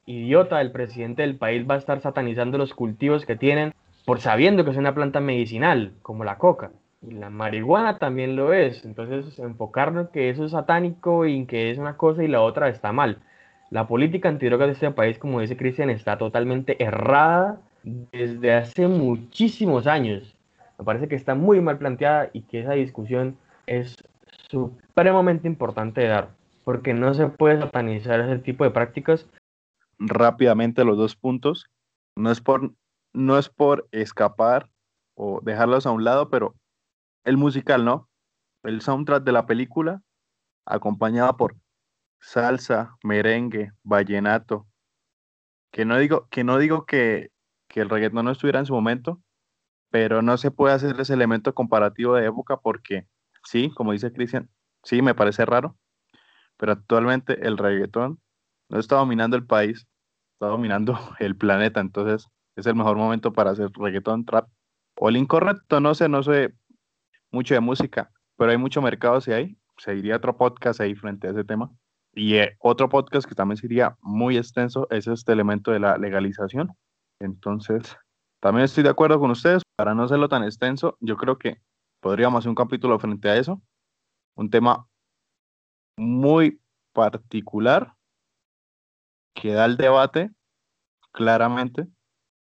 [SPEAKER 2] idiota del presidente del país va a estar satanizando los cultivos que tienen por sabiendo que es una planta medicinal, como la coca. Y la marihuana también lo es. Entonces, enfocarnos en que eso es satánico y en que es una cosa y la otra está mal. La política antidrogas de este país, como dice Cristian, está totalmente errada desde hace muchísimos años. Me parece que está muy mal planteada y que esa discusión es supremamente importante de dar, porque no se puede satanizar ese tipo de prácticas.
[SPEAKER 3] Rápidamente los dos puntos. No es por, no es por escapar o dejarlos a un lado, pero el musical, ¿no? El soundtrack de la película, acompañado por salsa, merengue, vallenato, que no digo que, no digo que que el reggaetón no estuviera en su momento, pero no se puede hacer ese elemento comparativo de época porque, sí, como dice Cristian, sí, me parece raro, pero actualmente el reggaetón no está dominando el país, está dominando el planeta, entonces es el mejor momento para hacer reggaetón, trap o el incorrecto, no sé, no sé mucho de música, pero hay mucho mercado si hay, seguiría otro podcast ahí frente a ese tema. Y eh, otro podcast que también sería muy extenso es este elemento de la legalización, entonces, también estoy de acuerdo con ustedes. Para no hacerlo tan extenso, yo creo que podríamos hacer un capítulo frente a eso. Un tema muy particular que da el debate claramente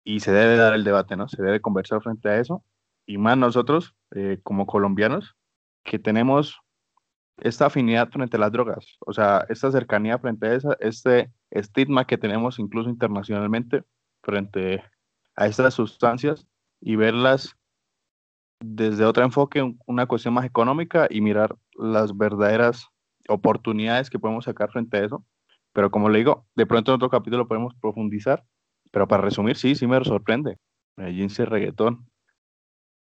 [SPEAKER 3] y se debe dar el debate, ¿no? Se debe conversar frente a eso. Y más nosotros, eh, como colombianos, que tenemos esta afinidad frente a las drogas, o sea, esta cercanía frente a esa, este estigma que tenemos incluso internacionalmente frente a estas sustancias y verlas desde otro enfoque, una cuestión más económica y mirar las verdaderas oportunidades que podemos sacar frente a eso. Pero como le digo, de pronto en otro capítulo podemos profundizar. Pero para resumir, sí, sí me sorprende. Medellín se reggaetón.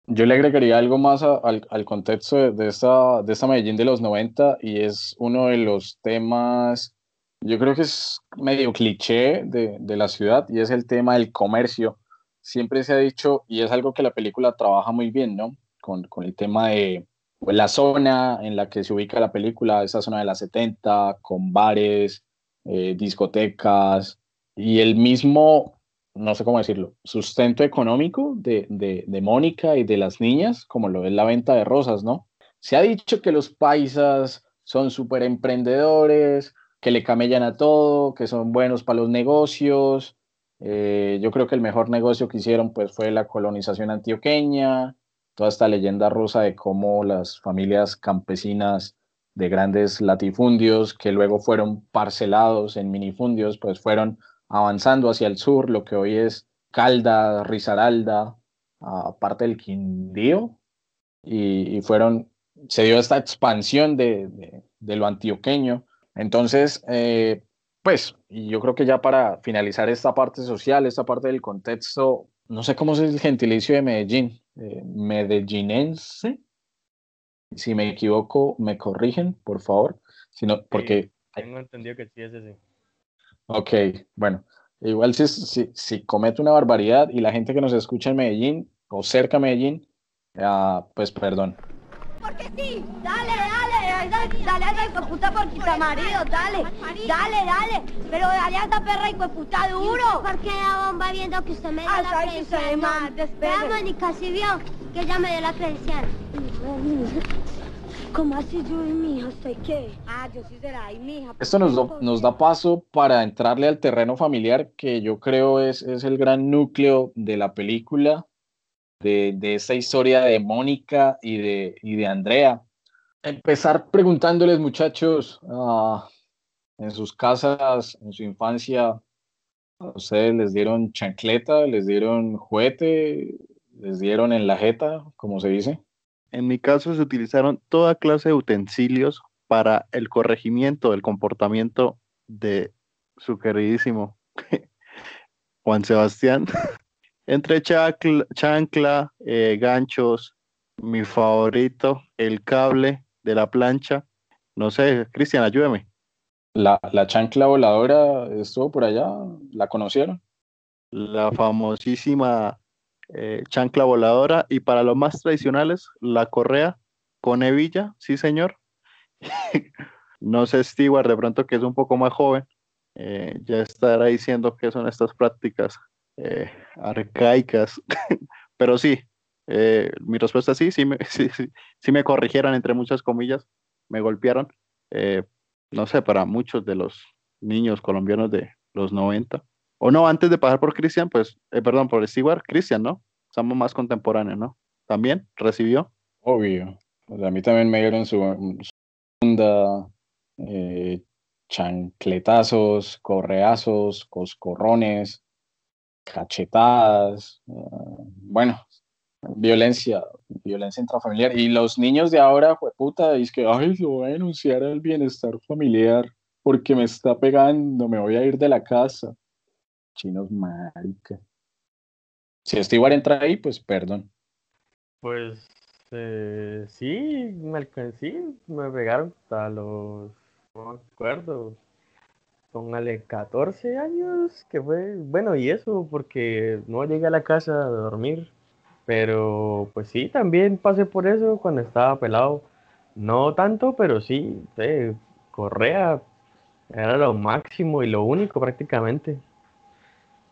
[SPEAKER 1] Yo le agregaría algo más al, al, contexto de, de, esta, de esta Medellín de los 90 y es uno de los temas yo creo que es medio cliché de, de, la ciudad y es el tema del comercio. Siempre se ha dicho, y es algo que la película trabaja muy bien, ¿no? Con, con el tema de pues, la zona en la que se ubica la película, esa zona de las 70, con bares, eh, discotecas y el mismo, no sé cómo decirlo, sustento económico de, de, de Mónica y de las niñas, como lo es la venta de rosas, ¿no? Se ha dicho que los paisas son súper emprendedores, que le camellan a todo, que son buenos para los negocios. Eh, yo creo que el mejor negocio que hicieron pues fue la colonización antioqueña, toda esta leyenda rusa de cómo las familias campesinas de grandes latifundios que luego fueron parcelados en minifundios, pues fueron avanzando hacia el sur, lo que hoy es Calda, Risaralda, aparte del Quindío, y, fueron, se dio esta expansión de lo antioqueño entonces, eh, pues, yo creo que ya para finalizar esta parte social, esta parte del contexto, no sé cómo es el gentilicio de Medellín, eh, medellinense. Si me equivoco, me corrigen, por favor. Sino, porque...
[SPEAKER 2] tengo entendido que sí es ese.
[SPEAKER 1] Ok, bueno. Igual si, si, si comete una barbaridad y la gente que nos escucha en Medellín o cerca de Medellín, uh, pues perdón.
[SPEAKER 4] Porque sí, dale, dale, dale, dale a esa puta por quita marido, dale, dale, dale, pero dale a esa perra y puta duro.
[SPEAKER 7] ¿Por qué la bomba viendo que usted me dio
[SPEAKER 4] Ah,
[SPEAKER 7] la
[SPEAKER 4] sabes que
[SPEAKER 7] credencial?
[SPEAKER 4] se
[SPEAKER 7] no?
[SPEAKER 4] más,
[SPEAKER 7] Vea,
[SPEAKER 4] espere.
[SPEAKER 7] Mónica, si vio que ella me dio la credencial.
[SPEAKER 4] ¿Cómo así yo y mi hija? ¿Usted qué? Ah, yo sí será, y mi hija.
[SPEAKER 1] Esto nos, do- nos da paso para entrarle al terreno familiar, que yo creo es, es el gran núcleo de la película, de, de esta historia de Mónica y de, y de Andrea. Empezar preguntándoles, muchachos, ah, en sus casas, en su infancia, ¿a ustedes les dieron chancleta, les dieron juguete, les dieron en la jeta, como se dice?
[SPEAKER 3] En mi caso se utilizaron toda clase de utensilios para el corregimiento del comportamiento de su queridísimo Juan Sebastián. Entre chancla, eh, ganchos, mi favorito, el cable de la plancha. No sé, Cristian, ayúdame.
[SPEAKER 1] La, la chancla voladora estuvo por allá, ¿la conocieron?
[SPEAKER 3] La famosísima eh, chancla voladora y para los más tradicionales, la correa con hebilla, sí señor. no sé, Stewart, de pronto que es un poco más joven, eh, ya estará diciendo que son estas prácticas eh, arcaicas, pero sí, mi respuesta sí, sí me, sí, sí, me corrigieron entre muchas comillas, me golpearon, no sé, para muchos de los niños colombianos de los 90 o no, antes de pasar por Cristian, pues, eh, perdón, por Stewart, Cristian, ¿no? Estamos más contemporáneos, ¿no? ¿También recibió?
[SPEAKER 1] Obvio. a mí también me dieron su, segunda eh, chancletazos, correazos, coscorrones, cachetadas, bueno, violencia, violencia intrafamiliar. Y los niños de ahora, puta, es que, ay, lo voy a denunciar al bienestar familiar porque me está pegando, me voy a ir de la casa. Chinos marica. Si Stewart entra ahí, pues perdón.
[SPEAKER 2] Pues eh, sí, me sí, me pegaron hasta los, no me acuerdo, póngale 14 años, que fue, bueno, y eso porque no llegué a la casa a dormir, pero pues sí, también pasé por eso cuando estaba pelado, no tanto, pero sí, eh, correa era lo máximo y lo único prácticamente.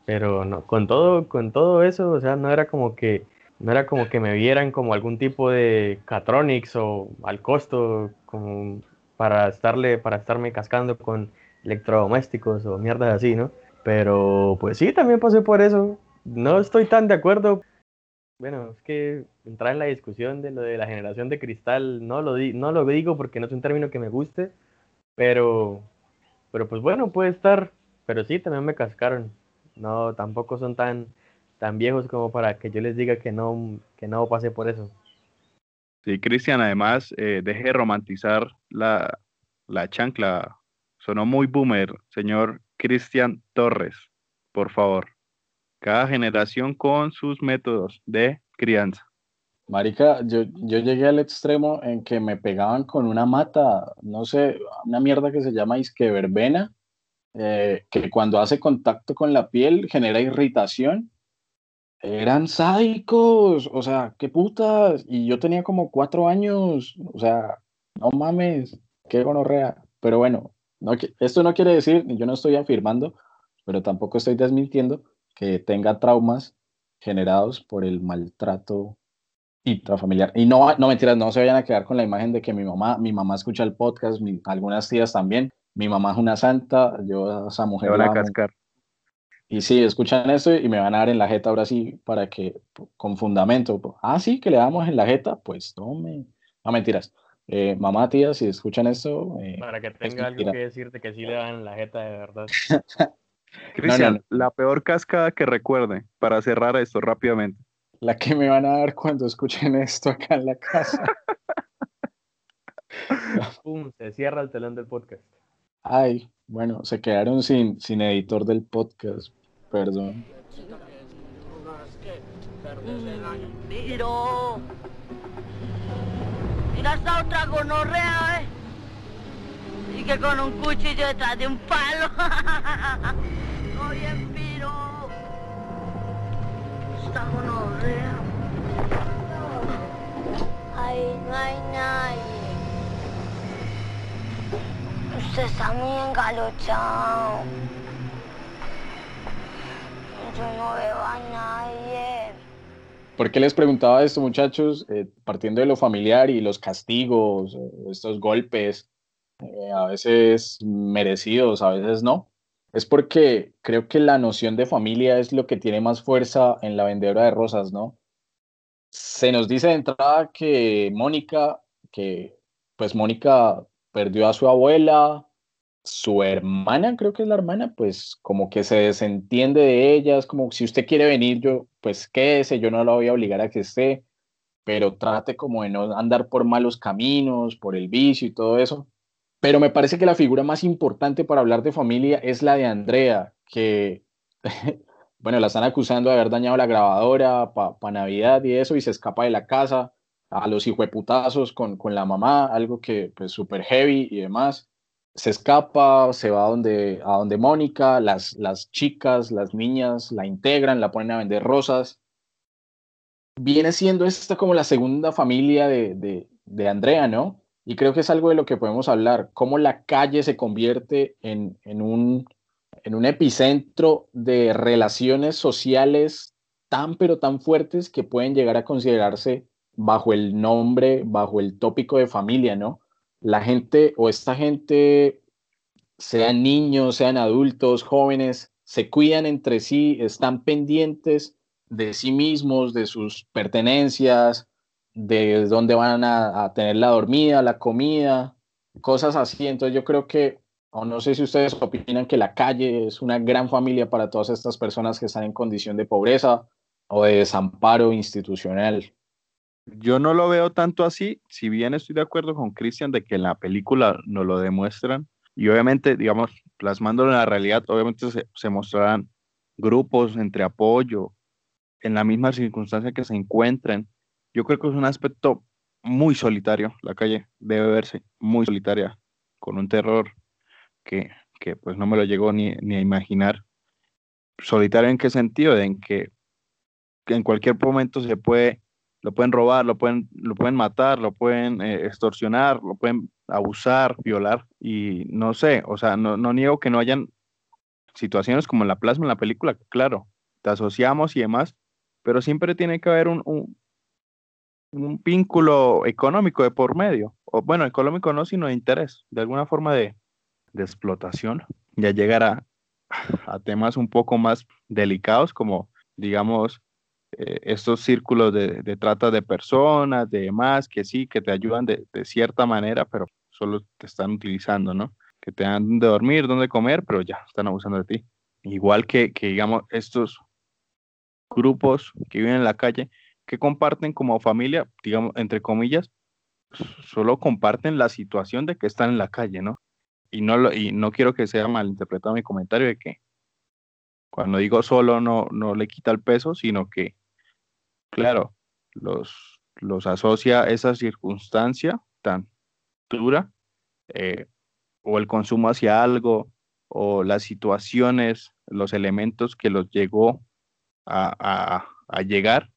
[SPEAKER 2] Pero no, con todo, con todo eso, o sea, no era como que, no era como que me vieran como algún tipo de Catronics o al costo, como para estarle, para estarme cascando con electrodomésticos o mierdas así, ¿no? Pero pues sí, también pasé por eso. No estoy tan de acuerdo. Bueno, es que entrar en la discusión de lo de la generación de cristal, no lo, di no lo digo porque no es un término que me guste, pero, pero pues bueno, puede estar. Pero sí, también me cascaron. No, tampoco son tan, tan viejos como para que yo les diga que no, que no pase por eso.
[SPEAKER 3] Sí, Cristian, además, eh, deje de romantizar la, la chancla. Sonó muy boomer, señor Cristian Torres, por favor. Cada generación con sus métodos de crianza.
[SPEAKER 1] Marica, yo, yo llegué al extremo en que me pegaban con una mata, no sé, una mierda que se llama isque verbena, eh, que cuando hace contacto con la piel genera irritación. Eran sádicos, o sea, qué putas. Y yo tenía como cuatro años, o sea, no mames, qué gonorrea. Pero bueno, no, esto no quiere decir, yo no estoy afirmando, pero tampoco estoy desmintiendo que tenga traumas generados por el maltrato intrafamiliar. Y no, no mentiras, no se vayan a quedar con la imagen de que mi mamá, mi mamá escucha el podcast, algunas tías también, mi mamá es una santa, yo a esa mujer.
[SPEAKER 3] la a cascar.
[SPEAKER 1] Y sí, escuchan eso y me van a dar en la jeta ahora sí, para que, con fundamento. Ah, sí, que le damos en la jeta, pues tome. No, mentiras. Eh, mamá, tía, si escuchan eso.
[SPEAKER 2] Eh, para que tenga algo que decirte que sí le dan en la jeta de verdad.
[SPEAKER 3] Cristian, la peor cascada que recuerde, para cerrar esto rápidamente.
[SPEAKER 1] La que me van a dar cuando escuchen esto acá en la casa.
[SPEAKER 2] Pum, se cierra el telón del podcast.
[SPEAKER 1] Ay, bueno, se quedaron sin, sin editor del podcast. Perdón.
[SPEAKER 4] Miro. Mira esta otra gonorrea, ¿eh? Y que con un cuchillo detrás de un palo. Esta gonorrea.
[SPEAKER 7] Ay, no hay nadie. Usted está muy engalochado. Yo no veo a nadie.
[SPEAKER 1] ¿Por qué les preguntaba esto, muchachos? Eh, partiendo de lo familiar y los castigos, estos golpes, eh, a veces merecidos, a veces no. Es porque creo que la noción de familia es lo que tiene más fuerza en la vendedora de rosas, ¿no? Se nos dice de entrada que Mónica, que pues Mónica perdió a su abuela, su hermana, creo que es la hermana, pues como que se desentiende de ella, es como si usted quiere venir, yo, pues quédese, yo no la voy a obligar a que esté, pero trate como de no andar por malos caminos, por el vicio y todo eso. Pero me parece que la figura más importante para hablar de familia es la de Andrea, que, bueno, la están acusando de haber dañado la grabadora para Navidad y eso, y se escapa de la casa a los hijueputazos con, con la mamá, algo que pues súper heavy y demás. Se escapa, se va a donde, a donde Mónica, las, las chicas, las niñas la integran, la ponen a vender rosas. Viene siendo esta como la segunda familia de, de, de Andrea, ¿no? Y creo que es algo de lo que podemos hablar, cómo la calle se convierte en, en, un, en un epicentro de relaciones sociales tan pero tan fuertes que pueden llegar a considerarse bajo el nombre, bajo el tópico de familia, ¿no? La gente o esta gente, sean niños, sean adultos, jóvenes, se cuidan entre sí, están pendientes de sí mismos, de sus pertenencias, de dónde van a, tener la dormida, la comida, cosas así. Entonces yo creo que, o no sé si ustedes opinan que la calle es una gran familia para todas estas personas que están en condición de pobreza o de desamparo institucional.
[SPEAKER 3] Yo no lo veo tanto así, si bien estoy de acuerdo con Cristian de que en la película nos lo demuestran y obviamente, digamos, plasmándolo en la realidad, obviamente se, se mostrarán grupos entre apoyo en la misma circunstancia que se encuentren. Yo creo que es un aspecto muy solitario, la calle debe verse muy solitaria, con un terror que, que pues no me lo llegó ni, ni a imaginar. ¿Solitario en qué sentido? En que, en cualquier momento se puede lo pueden robar, lo pueden, lo pueden matar, lo pueden eh, extorsionar, lo pueden abusar, violar y no sé, o sea, no, no niego que no hayan situaciones como la plasma en la película, claro, te asociamos y demás, pero siempre tiene que haber un, un vínculo económico de por medio, o bueno, económico no, sino de interés, de alguna forma de, de explotación, ya llegar a, temas un poco más delicados como, digamos, eh, estos círculos de, trata de personas, de demás, que sí, que te ayudan de, cierta manera, pero solo te están utilizando, ¿no? Que te dan de dormir, donde comer, pero ya están abusando de ti. Igual que, que, digamos, estos grupos que viven en la calle, que comparten como familia, digamos, entre comillas, solo comparten la situación de que están en la calle, ¿no? Y no, lo, y no quiero que sea malinterpretado mi comentario de que cuando digo solo no, no le quita el peso, sino que claro, los, los asocia esa circunstancia tan dura, eh, o el consumo hacia algo, o las situaciones, los elementos que los llegó a, a, a llegar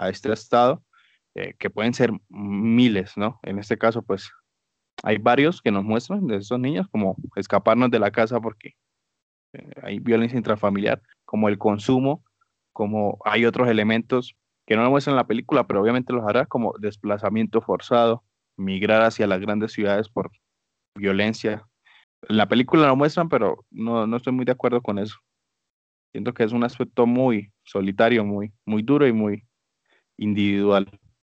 [SPEAKER 3] a este estado, eh, que pueden ser miles, ¿no? En este caso, pues hay varios que nos muestran de esos niños, como escaparnos de la casa porque eh, hay violencia intrafamiliar, como el consumo, como hay otros elementos que no lo muestran en la película, pero obviamente los hará como desplazamiento forzado, migrar hacia las grandes ciudades por violencia. En la película lo muestran, pero no, no estoy muy de acuerdo con eso. Siento que es un aspecto muy solitario, muy, muy duro y muy individual.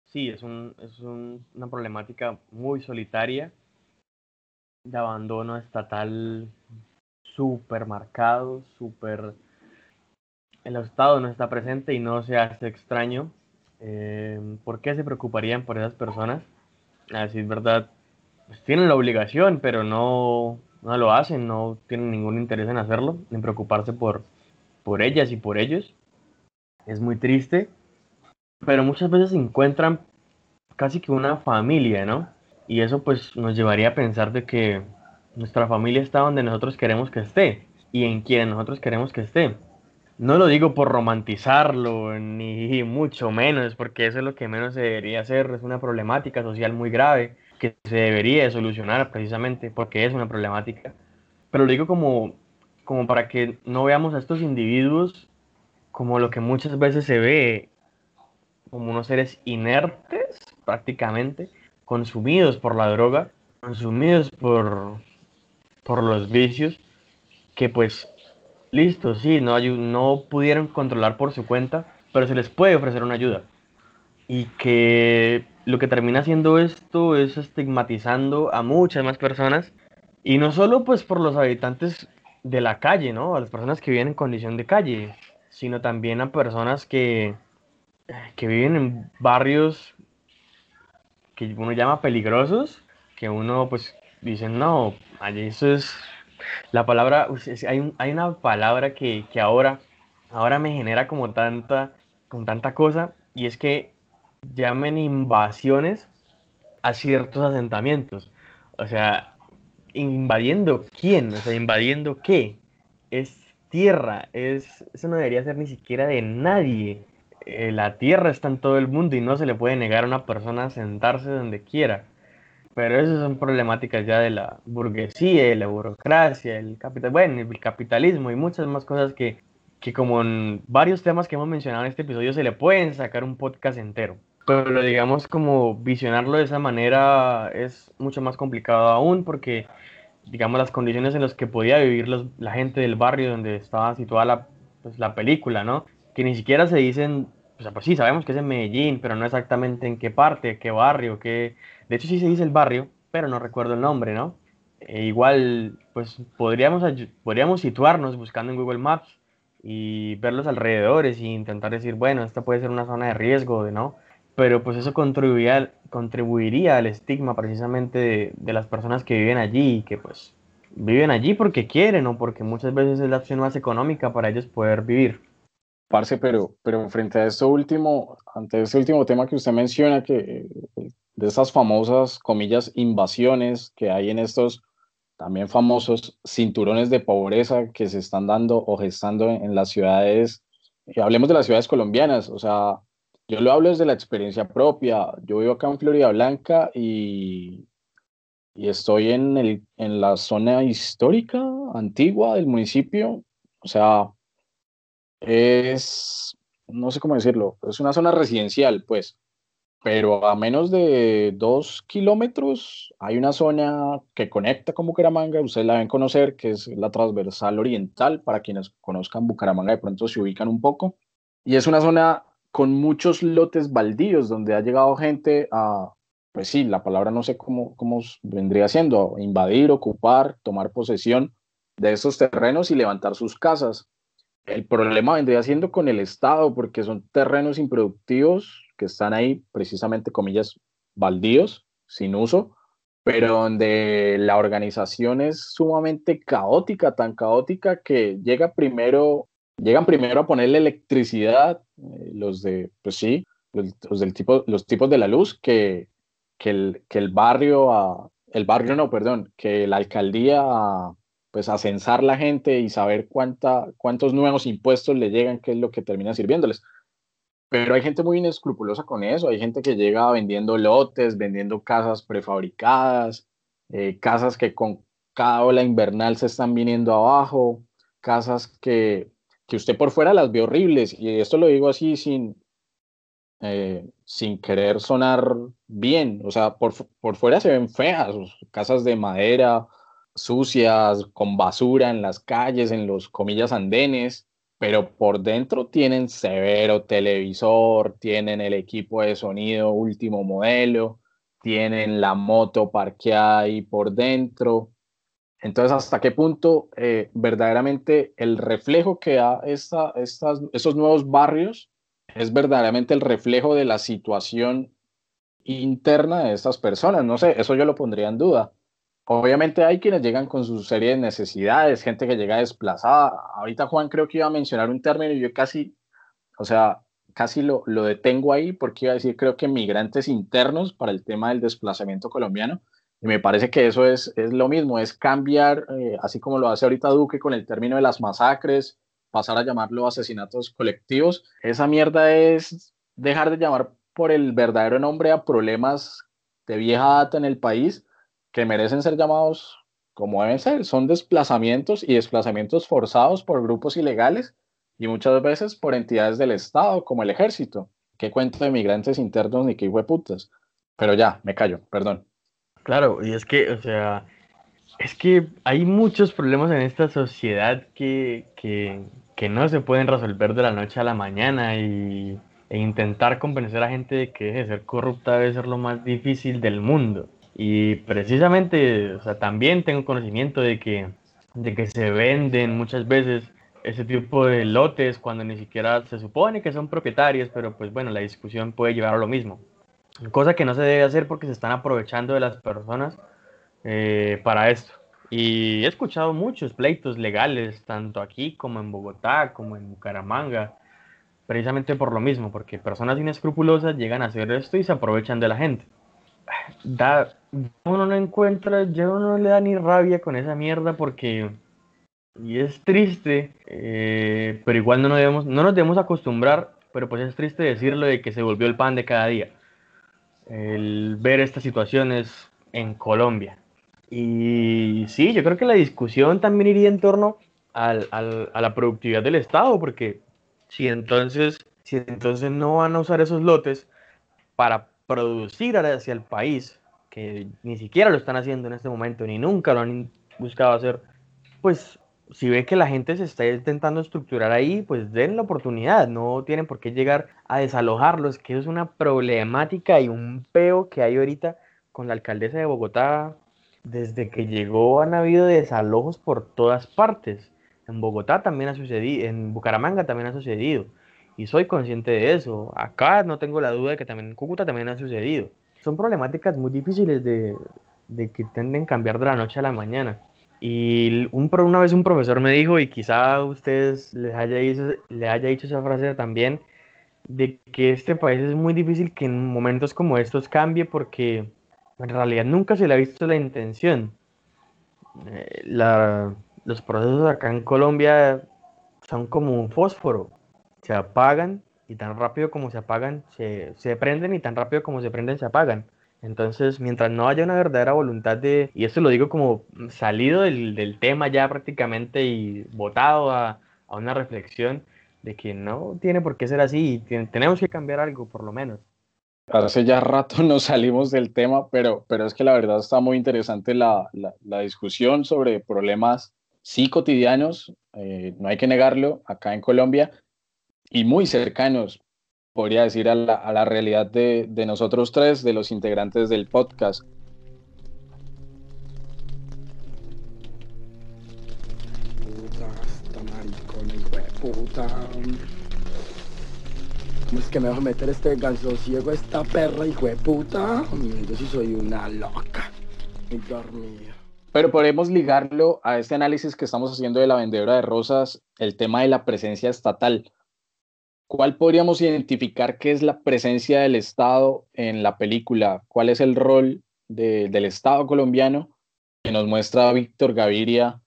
[SPEAKER 2] Sí, es, un, es un, una problemática muy solitaria de abandono estatal súper marcado, súper el Estado no está presente y no se hace extraño. Eh, ¿Por qué se preocuparían por esas personas? A decir verdad, pues tienen la obligación, pero no, no lo hacen, no tienen ningún interés en hacerlo, en preocuparse por, por ellas y por ellos. Es muy triste, pero muchas veces se encuentran casi que una familia, ¿no? Y eso pues nos llevaría a pensar de que nuestra familia está donde nosotros queremos que esté y en quien nosotros queremos que esté. No lo digo por romantizarlo, ni mucho menos, porque eso es lo que menos se debería hacer. Es una problemática social muy grave que se debería de solucionar precisamente porque es una problemática. Pero lo digo como, como para que no veamos a estos individuos como lo que muchas veces se ve, como unos seres inertes prácticamente, consumidos por la droga, consumidos por, por los vicios, que pues listo, sí, no, no pudieron controlar por su cuenta, pero se les puede ofrecer una ayuda. Y que lo que termina haciendo esto es estigmatizando a muchas más personas y no solo pues por los habitantes de la calle, ¿no? A las personas que viven en condición de calle, sino también a personas que, que viven en barrios que uno llama peligrosos, que uno pues dice, no, allí eso es la palabra, hay, hay una palabra que, que, ahora, ahora me genera como tanta, con tanta cosa, y es que llamen invasiones a ciertos asentamientos. O sea, invadiendo quién, o sea, invadiendo qué. Es tierra, es, eso no debería ser ni siquiera de nadie. Eh, la tierra está en todo el mundo y no se le puede negar a una persona sentarse donde quiera. Pero esas son problemáticas ya de la burguesía, de la burocracia, el capital, bueno, el capitalismo y muchas más cosas que, que como en varios temas que hemos mencionado en este episodio se le pueden sacar un podcast entero. Pero digamos como visionarlo de esa manera es mucho más complicado aún porque digamos las condiciones en las que podía vivir los, la gente del barrio donde estaba situada la, pues, la película, ¿no? Que ni siquiera se dicen, o sea, pues sí, sabemos que es en Medellín, pero no exactamente en qué parte, qué barrio, qué de hecho, sí se dice el barrio, pero no recuerdo el nombre, ¿no? E igual, pues podríamos, podríamos situarnos buscando en Google Maps y ver los alrededores e intentar decir, bueno, esta puede ser una zona de riesgo, ¿no? Pero pues eso contribuiría, contribuiría al estigma precisamente de, de las personas que viven allí y que pues viven allí porque quieren o porque muchas veces es la opción más económica para ellos poder vivir.
[SPEAKER 1] Parce, pero, pero frente a esto último, ante este último tema que usted menciona, que de esas famosas, comillas, invasiones que hay en estos también famosos cinturones de pobreza que se están dando o gestando en, las ciudades, y hablemos de las ciudades colombianas, o sea, yo lo hablo desde la experiencia propia, yo vivo acá en Florida Blanca y, y estoy en, el, en la zona histórica, antigua del municipio, o sea, es, no sé cómo decirlo, es una zona residencial, pues, pero a menos de dos kilómetros hay una zona que conecta con Bucaramanga, ustedes la deben conocer, que es la transversal oriental, para quienes conozcan Bucaramanga de pronto se ubican un poco, y es una zona con muchos lotes baldíos donde ha llegado gente a, pues sí, la palabra no sé cómo, cómo vendría siendo, invadir, ocupar, tomar posesión de esos terrenos y levantar sus casas. El problema vendría siendo con el Estado, porque son terrenos improductivos que están ahí, precisamente, comillas, baldíos, sin uso, pero donde la organización es sumamente caótica, tan caótica que llega primero, llegan primero a ponerle electricidad, eh, los de, pues sí, los, del tipo, los tipos de la luz, que, que, el, que el barrio, a, el barrio no, perdón, que la alcaldía pues a censar la gente y saber cuánta, cuántos nuevos impuestos le llegan, qué es lo que termina sirviéndoles. Pero hay gente muy inescrupulosa con eso, hay gente que llega vendiendo lotes, vendiendo casas prefabricadas, eh, casas que con cada ola invernal se están viniendo abajo, casas que, que usted por fuera las ve horribles, y esto lo digo así sin, eh, sin querer sonar bien, o sea, por, por fuera se ven feas, casas de madera, sucias, con basura en las calles, en los comillas andenes, pero por dentro tienen severo televisor, tienen el equipo de sonido último modelo, tienen la moto parqueada ahí por dentro. Entonces, ¿hasta qué punto eh, verdaderamente el reflejo que da esta, estas, esos nuevos barrios es verdaderamente el reflejo de la situación interna de estas personas? No sé, eso yo lo pondría en duda. Obviamente hay quienes llegan con su serie de necesidades, gente que llega desplazada. Ahorita Juan creo que iba a mencionar un término y yo casi, o sea, casi lo, lo detengo ahí porque iba a decir creo que migrantes internos para el tema del desplazamiento colombiano. Y me parece que eso es, es lo mismo, es cambiar, eh, así como lo hace ahorita Duque con el término de las masacres, pasar a llamarlo asesinatos colectivos. Esa mierda es dejar de llamar por el verdadero nombre a problemas de vieja data en el país que merecen ser llamados como deben ser. Son desplazamientos y desplazamientos forzados por grupos ilegales y muchas veces por entidades del Estado, como el ejército. ¿Qué cuento de migrantes internos ni qué putas? Pero ya, me callo, perdón.
[SPEAKER 2] Claro, y es que, o sea, es que hay muchos problemas en esta sociedad que, que, que no se pueden resolver de la noche a la mañana y, e intentar convencer a gente de que deje de ser corrupta debe ser lo más difícil del mundo. Y precisamente, o sea, también tengo conocimiento de que, de que se venden muchas veces ese tipo de lotes cuando ni siquiera se supone que son propietarios, pero pues bueno, la discusión puede llevar a lo mismo. Cosa que no se debe hacer porque se están aprovechando de las personas eh, para esto. Y he escuchado muchos pleitos legales, tanto aquí como en Bogotá, como en Bucaramanga, precisamente por lo mismo, porque personas inescrupulosas llegan a hacer esto y se aprovechan de la gente. Da, uno no encuentra, ya no le da ni rabia con esa mierda porque y es triste, eh, pero igual no nos, debemos, no nos debemos acostumbrar, pero pues es triste decirlo de que se volvió el pan de cada día. El ver estas situaciones en Colombia. Y sí, yo creo que la discusión también iría en torno al, al, a la productividad del Estado, porque si entonces, si entonces no van a usar esos lotes para producir hacia el país, que ni siquiera lo están haciendo en este momento, ni nunca lo han buscado hacer, pues si ve que la gente se está intentando estructurar ahí, pues den la oportunidad, no tienen por qué llegar a desalojarlos, que es una problemática y un peo que hay ahorita con la alcaldesa de Bogotá. Desde que llegó han habido desalojos por todas partes. En Bogotá también ha sucedido, en Bucaramanga también ha sucedido. Y soy consciente de eso. Acá no tengo la duda de que también en Cúcuta también ha sucedido. Son problemáticas muy difíciles de, de que tienden a cambiar de la noche a la mañana. Y un, una vez un profesor me dijo, y quizá a ustedes les haya, dicho, le haya dicho esa frase también, de que este país es muy difícil que en momentos como estos cambie porque en realidad nunca se le ha visto la intención. Eh, la, los procesos acá en Colombia son como un fósforo, se apagan y tan rápido como se apagan, se, se prenden y tan rápido como se prenden, se apagan. Entonces, mientras no haya una verdadera voluntad de, y esto lo digo como salido del, del tema ya prácticamente y votado a, a, una reflexión de que no tiene por qué ser así, tenemos que cambiar algo por lo menos.
[SPEAKER 1] Hace ya rato nos salimos del tema, pero, pero es que la verdad está muy interesante la, la, la discusión sobre problemas sí cotidianos, eh, no hay que negarlo, acá en Colombia, y muy cercanos podría decir, a la, a la realidad de, de, nosotros tres, de los integrantes del podcast.
[SPEAKER 6] Puta, esta maricona, hijo de puta. ¿Cómo es que me vas a meter este ganso ciego, esta perra, hijo de puta? Yo sí soy una loca. Y dormida.
[SPEAKER 1] Pero podemos ligarlo a este análisis que estamos haciendo de la vendedora de rosas, el tema de la presencia estatal. ¿Cuál podríamos identificar qué es la presencia del Estado en la película? ¿Cuál es el rol de, del Estado colombiano que nos muestra Víctor Gaviria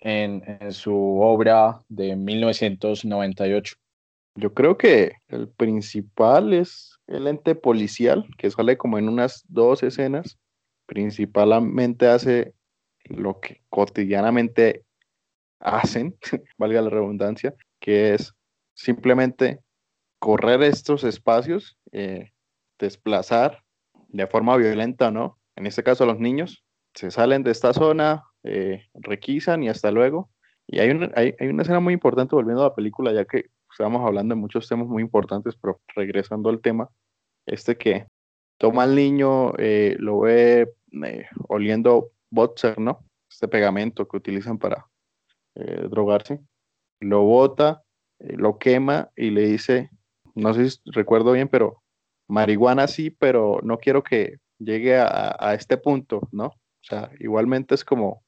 [SPEAKER 1] en, en, su obra de 1998?
[SPEAKER 3] Yo creo que el principal es el ente policial, que sale como en unas dos escenas. Principalmente hace lo que cotidianamente hacen, valga la redundancia, que es simplemente correr estos espacios, eh, desplazar de forma violenta, ¿no? En este caso los niños se salen de esta zona, eh, requisan y hasta luego. Y hay una, hay, hay una escena muy importante volviendo a la película, ya que estamos hablando de muchos temas muy importantes, pero regresando al tema, este que toma al niño, eh, lo ve eh, oliendo Botzer, ¿no? Este pegamento que utilizan para drogarse, lo bota lo quema y le dice, no sé si recuerdo bien, pero marihuana sí, pero no quiero que llegue a, a este punto, ¿no? O sea, igualmente es como,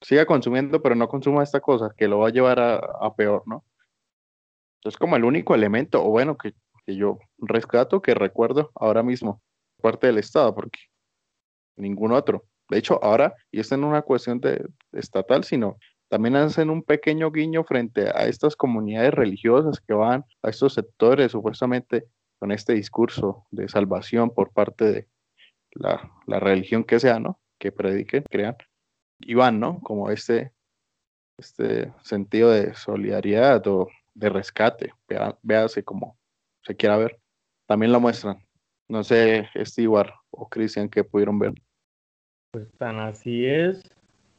[SPEAKER 3] siga consumiendo, pero no consuma esta cosa, que lo va a llevar a, a peor, ¿no? Es como el único elemento, o bueno, que, que, yo rescato, que recuerdo ahora mismo, parte del Estado, porque ningún otro. De hecho, ahora, y esto no es una cuestión de estatal, sino también hacen un pequeño guiño frente a estas comunidades religiosas que van a estos sectores supuestamente con este discurso de salvación por parte de la, religión que sea, ¿no? Que prediquen, crean, y van, ¿no? Como este, este sentido de solidaridad o de rescate, véase como se quiera ver. También lo muestran. No sé, Stewart o Cristian, que pudieron ver.
[SPEAKER 2] Pues tan así es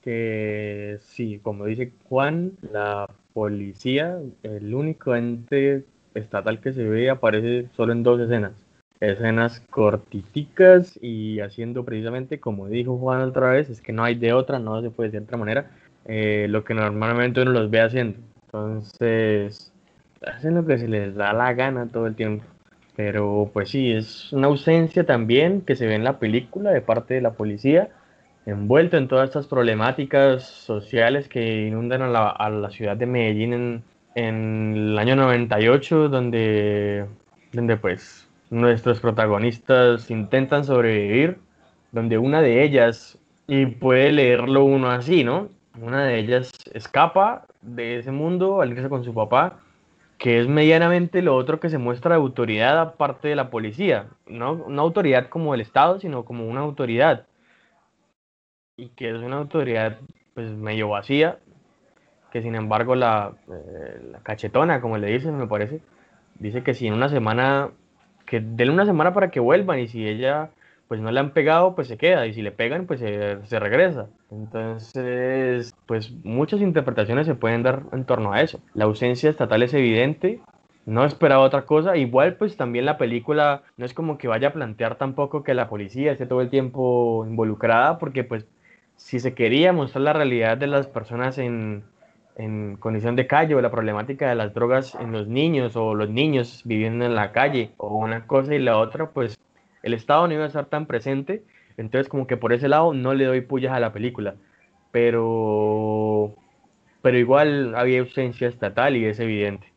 [SPEAKER 2] que sí, como dice Juan, la policía, el único ente estatal que se ve aparece solo en dos escenas. Escenas cortiticas y haciendo precisamente como dijo Juan otra vez, es que no hay de otra, no se puede decir de otra manera, eh, lo que normalmente uno los ve haciendo. Entonces, hacen lo que se les da la gana todo el tiempo. Pero pues sí, es una ausencia también que se ve en la película de parte de la policía, envuelto en todas estas problemáticas sociales que inundan a la, a la ciudad de Medellín en, en, el año 98, donde, donde pues nuestros protagonistas intentan sobrevivir, donde una de ellas, y puede leerlo uno así, ¿no? Una de ellas escapa de ese mundo al irse con su papá que es medianamente lo otro que se muestra de autoridad aparte de la policía, no una autoridad como el Estado, sino como una autoridad, y que es una autoridad pues medio vacía, que sin embargo la, eh, la cachetona, como le dicen, me parece, dice que si en una semana, que denle una semana para que vuelvan, y si ella pues no le han pegado, pues se queda, y si le pegan, pues se, se, regresa. Entonces, pues muchas interpretaciones se pueden dar en torno a eso. La ausencia estatal es evidente, no esperaba otra cosa. Igual, pues también la película no es como que vaya a plantear tampoco que la policía esté todo el tiempo involucrada, porque pues si se quería mostrar la realidad de las personas en, en condición de calle o la problemática de las drogas en los niños o los niños viviendo en la calle o una cosa y la otra, pues el Estado no iba a estar tan presente, entonces como que por ese lado no le doy pullas a la película, pero, pero igual había ausencia estatal y es evidente.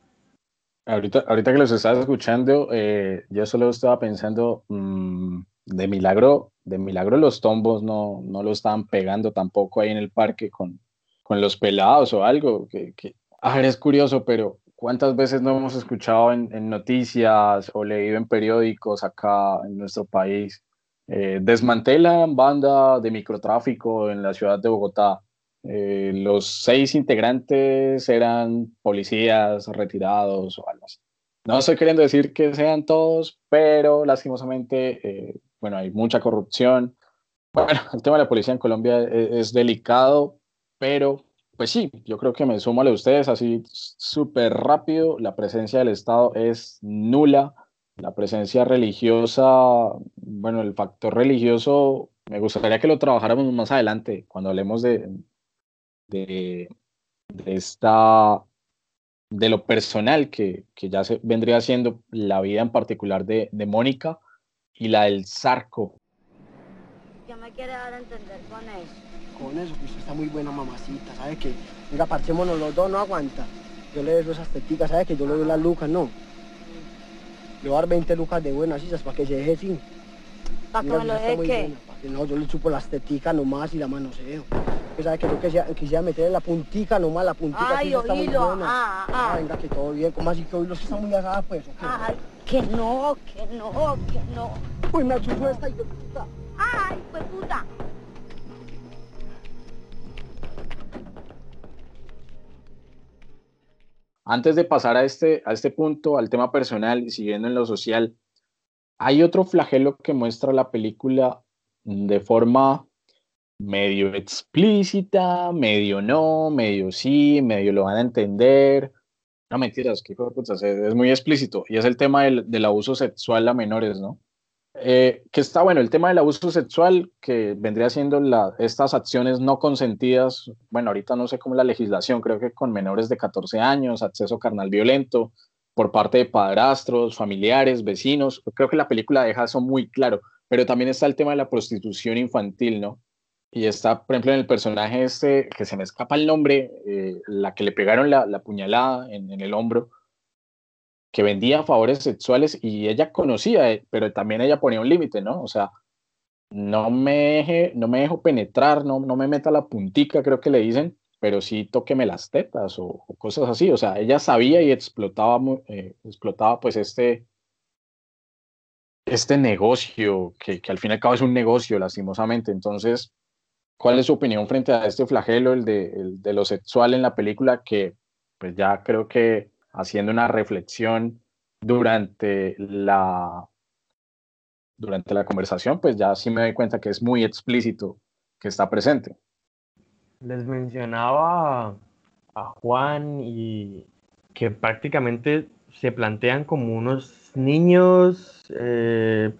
[SPEAKER 1] Ahorita, ahorita que los estás escuchando, eh, yo solo estaba pensando, mmm, de milagro, de milagro los tombos no, no lo estaban pegando tampoco ahí en el parque con, con los pelados o algo, que, que, a ver, es curioso, pero ¿Cuántas veces no hemos escuchado en, en, noticias o leído en periódicos acá en nuestro país? Eh, desmantelan banda de microtráfico en la ciudad de Bogotá. Eh, los seis integrantes eran policías retirados o algo así. No estoy queriendo decir que sean todos, pero lastimosamente, eh, bueno, hay mucha corrupción. Bueno, el tema de la policía en Colombia es, es delicado, pero pues sí, yo creo que me sumo a ustedes así súper rápido. La presencia del Estado es nula. La presencia religiosa, bueno, el factor religioso, me gustaría que lo trabajáramos más adelante, cuando hablemos de, de, de esta, de lo personal que, que, ya se vendría siendo la vida en particular de, de Mónica y la del Zarco.
[SPEAKER 4] ¿Qué me quiere dar a entender con eso?
[SPEAKER 6] con eso, que usted está muy buena mamacita, ¿sabe que Venga, parchémonos los dos, no aguanta. Yo le doy esas teticas, ¿sabe que Yo le doy las lucas, no. Le voy a dar 20 lucas de buenas, ¿sí? para que se deje sin.
[SPEAKER 4] ¿Para que me lo deje qué?
[SPEAKER 6] Para que no, yo le chupo las teticas nomás y la manoseo. Que sabe que yo quisiera, quisiera meterle la puntica nomás, la puntica.
[SPEAKER 4] Ay,
[SPEAKER 6] está muy
[SPEAKER 4] oílo,
[SPEAKER 6] buena.
[SPEAKER 4] ah, ah.
[SPEAKER 6] Ah, venga, que todo bien. ¿Cómo así que oílo? está muy agada, pues? ¿o qué?
[SPEAKER 4] Ay, que no, que no, que no.
[SPEAKER 6] Uy, me asustó esta hijo de puta.
[SPEAKER 4] Ay, pues puta.
[SPEAKER 1] Antes de pasar a este, a este punto, al tema personal y siguiendo en lo social, hay otro flagelo que muestra la película de forma medio explícita, medio no, medio sí, medio lo van a entender. No mentiras, que es, es muy explícito. Y es el tema del, del abuso sexual a menores, ¿no? Eh, que está bueno, el tema del abuso sexual, que vendría siendo la, estas acciones no consentidas, bueno, ahorita no sé cómo la legislación, creo que con menores de 14 años, acceso carnal violento por parte de padrastros, familiares, vecinos, creo que la película deja eso muy claro, pero también está el tema de la prostitución infantil, ¿no? Y está, por ejemplo, en el personaje este, que se me escapa el nombre, eh, la que le pegaron la, la puñalada en, en el hombro, que vendía favores sexuales y ella conocía, eh, pero también ella ponía un límite, ¿no? O sea, no me, deje, no me dejo penetrar, no, no me meta la puntica, creo que le dicen, pero sí tóqueme las tetas o, o cosas así. O sea, ella sabía y explotaba, eh, explotaba pues este, este negocio, que, que al fin y al cabo es un negocio, lastimosamente. Entonces, ¿cuál es su opinión frente a este flagelo, el de, el de lo sexual en la película, que pues ya creo que haciendo una reflexión durante la, durante la conversación, pues ya sí me doy cuenta que es muy explícito que está presente.
[SPEAKER 2] Les mencionaba a Juan y que prácticamente se plantean como unos niños, eh,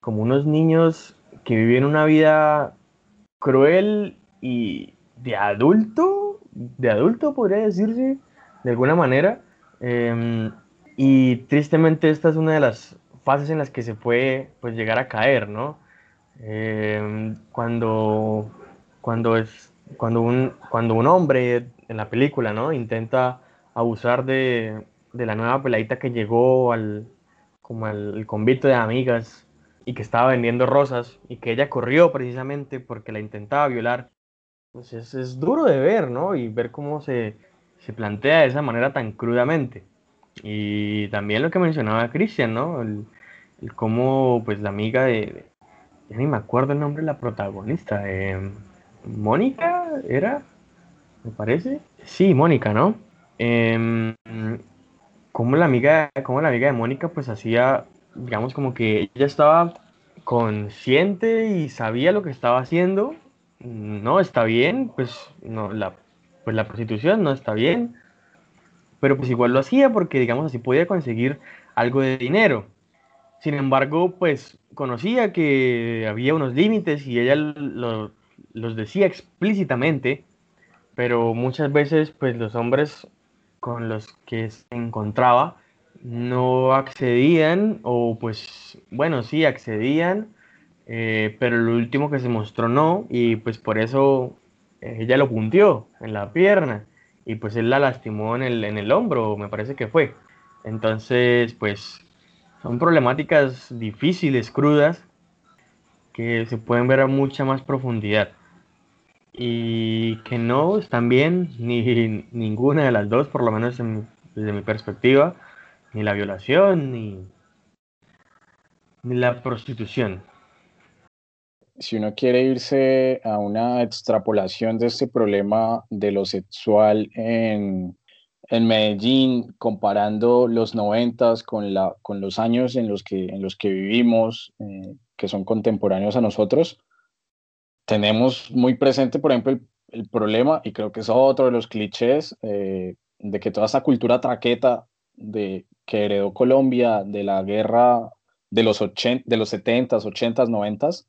[SPEAKER 2] como unos niños que viven una vida cruel y de adulto, de adulto podría decirse, de alguna manera. Em, y tristemente esta es una de las fases en las que se puede pues, llegar a caer, ¿no? Em, cuando, cuando, es, cuando, un, cuando un hombre en la película, ¿no? Intenta abusar de, de la nueva peladita que llegó al, como al convito de amigas y que estaba vendiendo rosas y que ella corrió precisamente porque la intentaba violar. Pues es, duro de ver, ¿no? Y ver cómo se, se plantea de esa manera tan crudamente. Y también lo que mencionaba Cristian, ¿no? El, cómo, pues, la amiga de, ya ni me acuerdo el nombre de la protagonista, eh, Mónica, ¿era? Me parece. Sí, Mónica, ¿no? Eh, como la amiga, como la amiga de Mónica, pues hacía, digamos, como que ella estaba consciente y sabía lo que estaba haciendo. No está bien, pues no, la, pues la prostitución no está bien, pero pues igual lo hacía porque, digamos, así podía conseguir algo de dinero. Sin embargo, pues conocía que había unos límites y ella los decía explícitamente, pero muchas veces, pues los hombres con los que se encontraba no accedían o pues bueno sí accedían eh, pero lo último que se mostró no y pues por eso eh, ella lo puntió en la pierna y pues él la lastimó en el, en el hombro me parece que fue. Entonces pues son problemáticas difíciles crudas que se pueden ver a mucha más profundidad. Y que no están bien ni ninguna de las dos, por lo menos desde mi perspectiva, ni la violación ni, ni la prostitución.
[SPEAKER 1] Si uno quiere irse a una extrapolación de este problema de lo sexual en, en Medellín, comparando los noventas con, con los años en los que, en los que vivimos, eh, que son contemporáneos a nosotros, tenemos muy presente, por ejemplo, el, problema, y creo que es otro de los clichés, eh, de que toda esa cultura traqueta de, que heredó Colombia de la guerra de los, 80, de los 70s, 80s, 90s,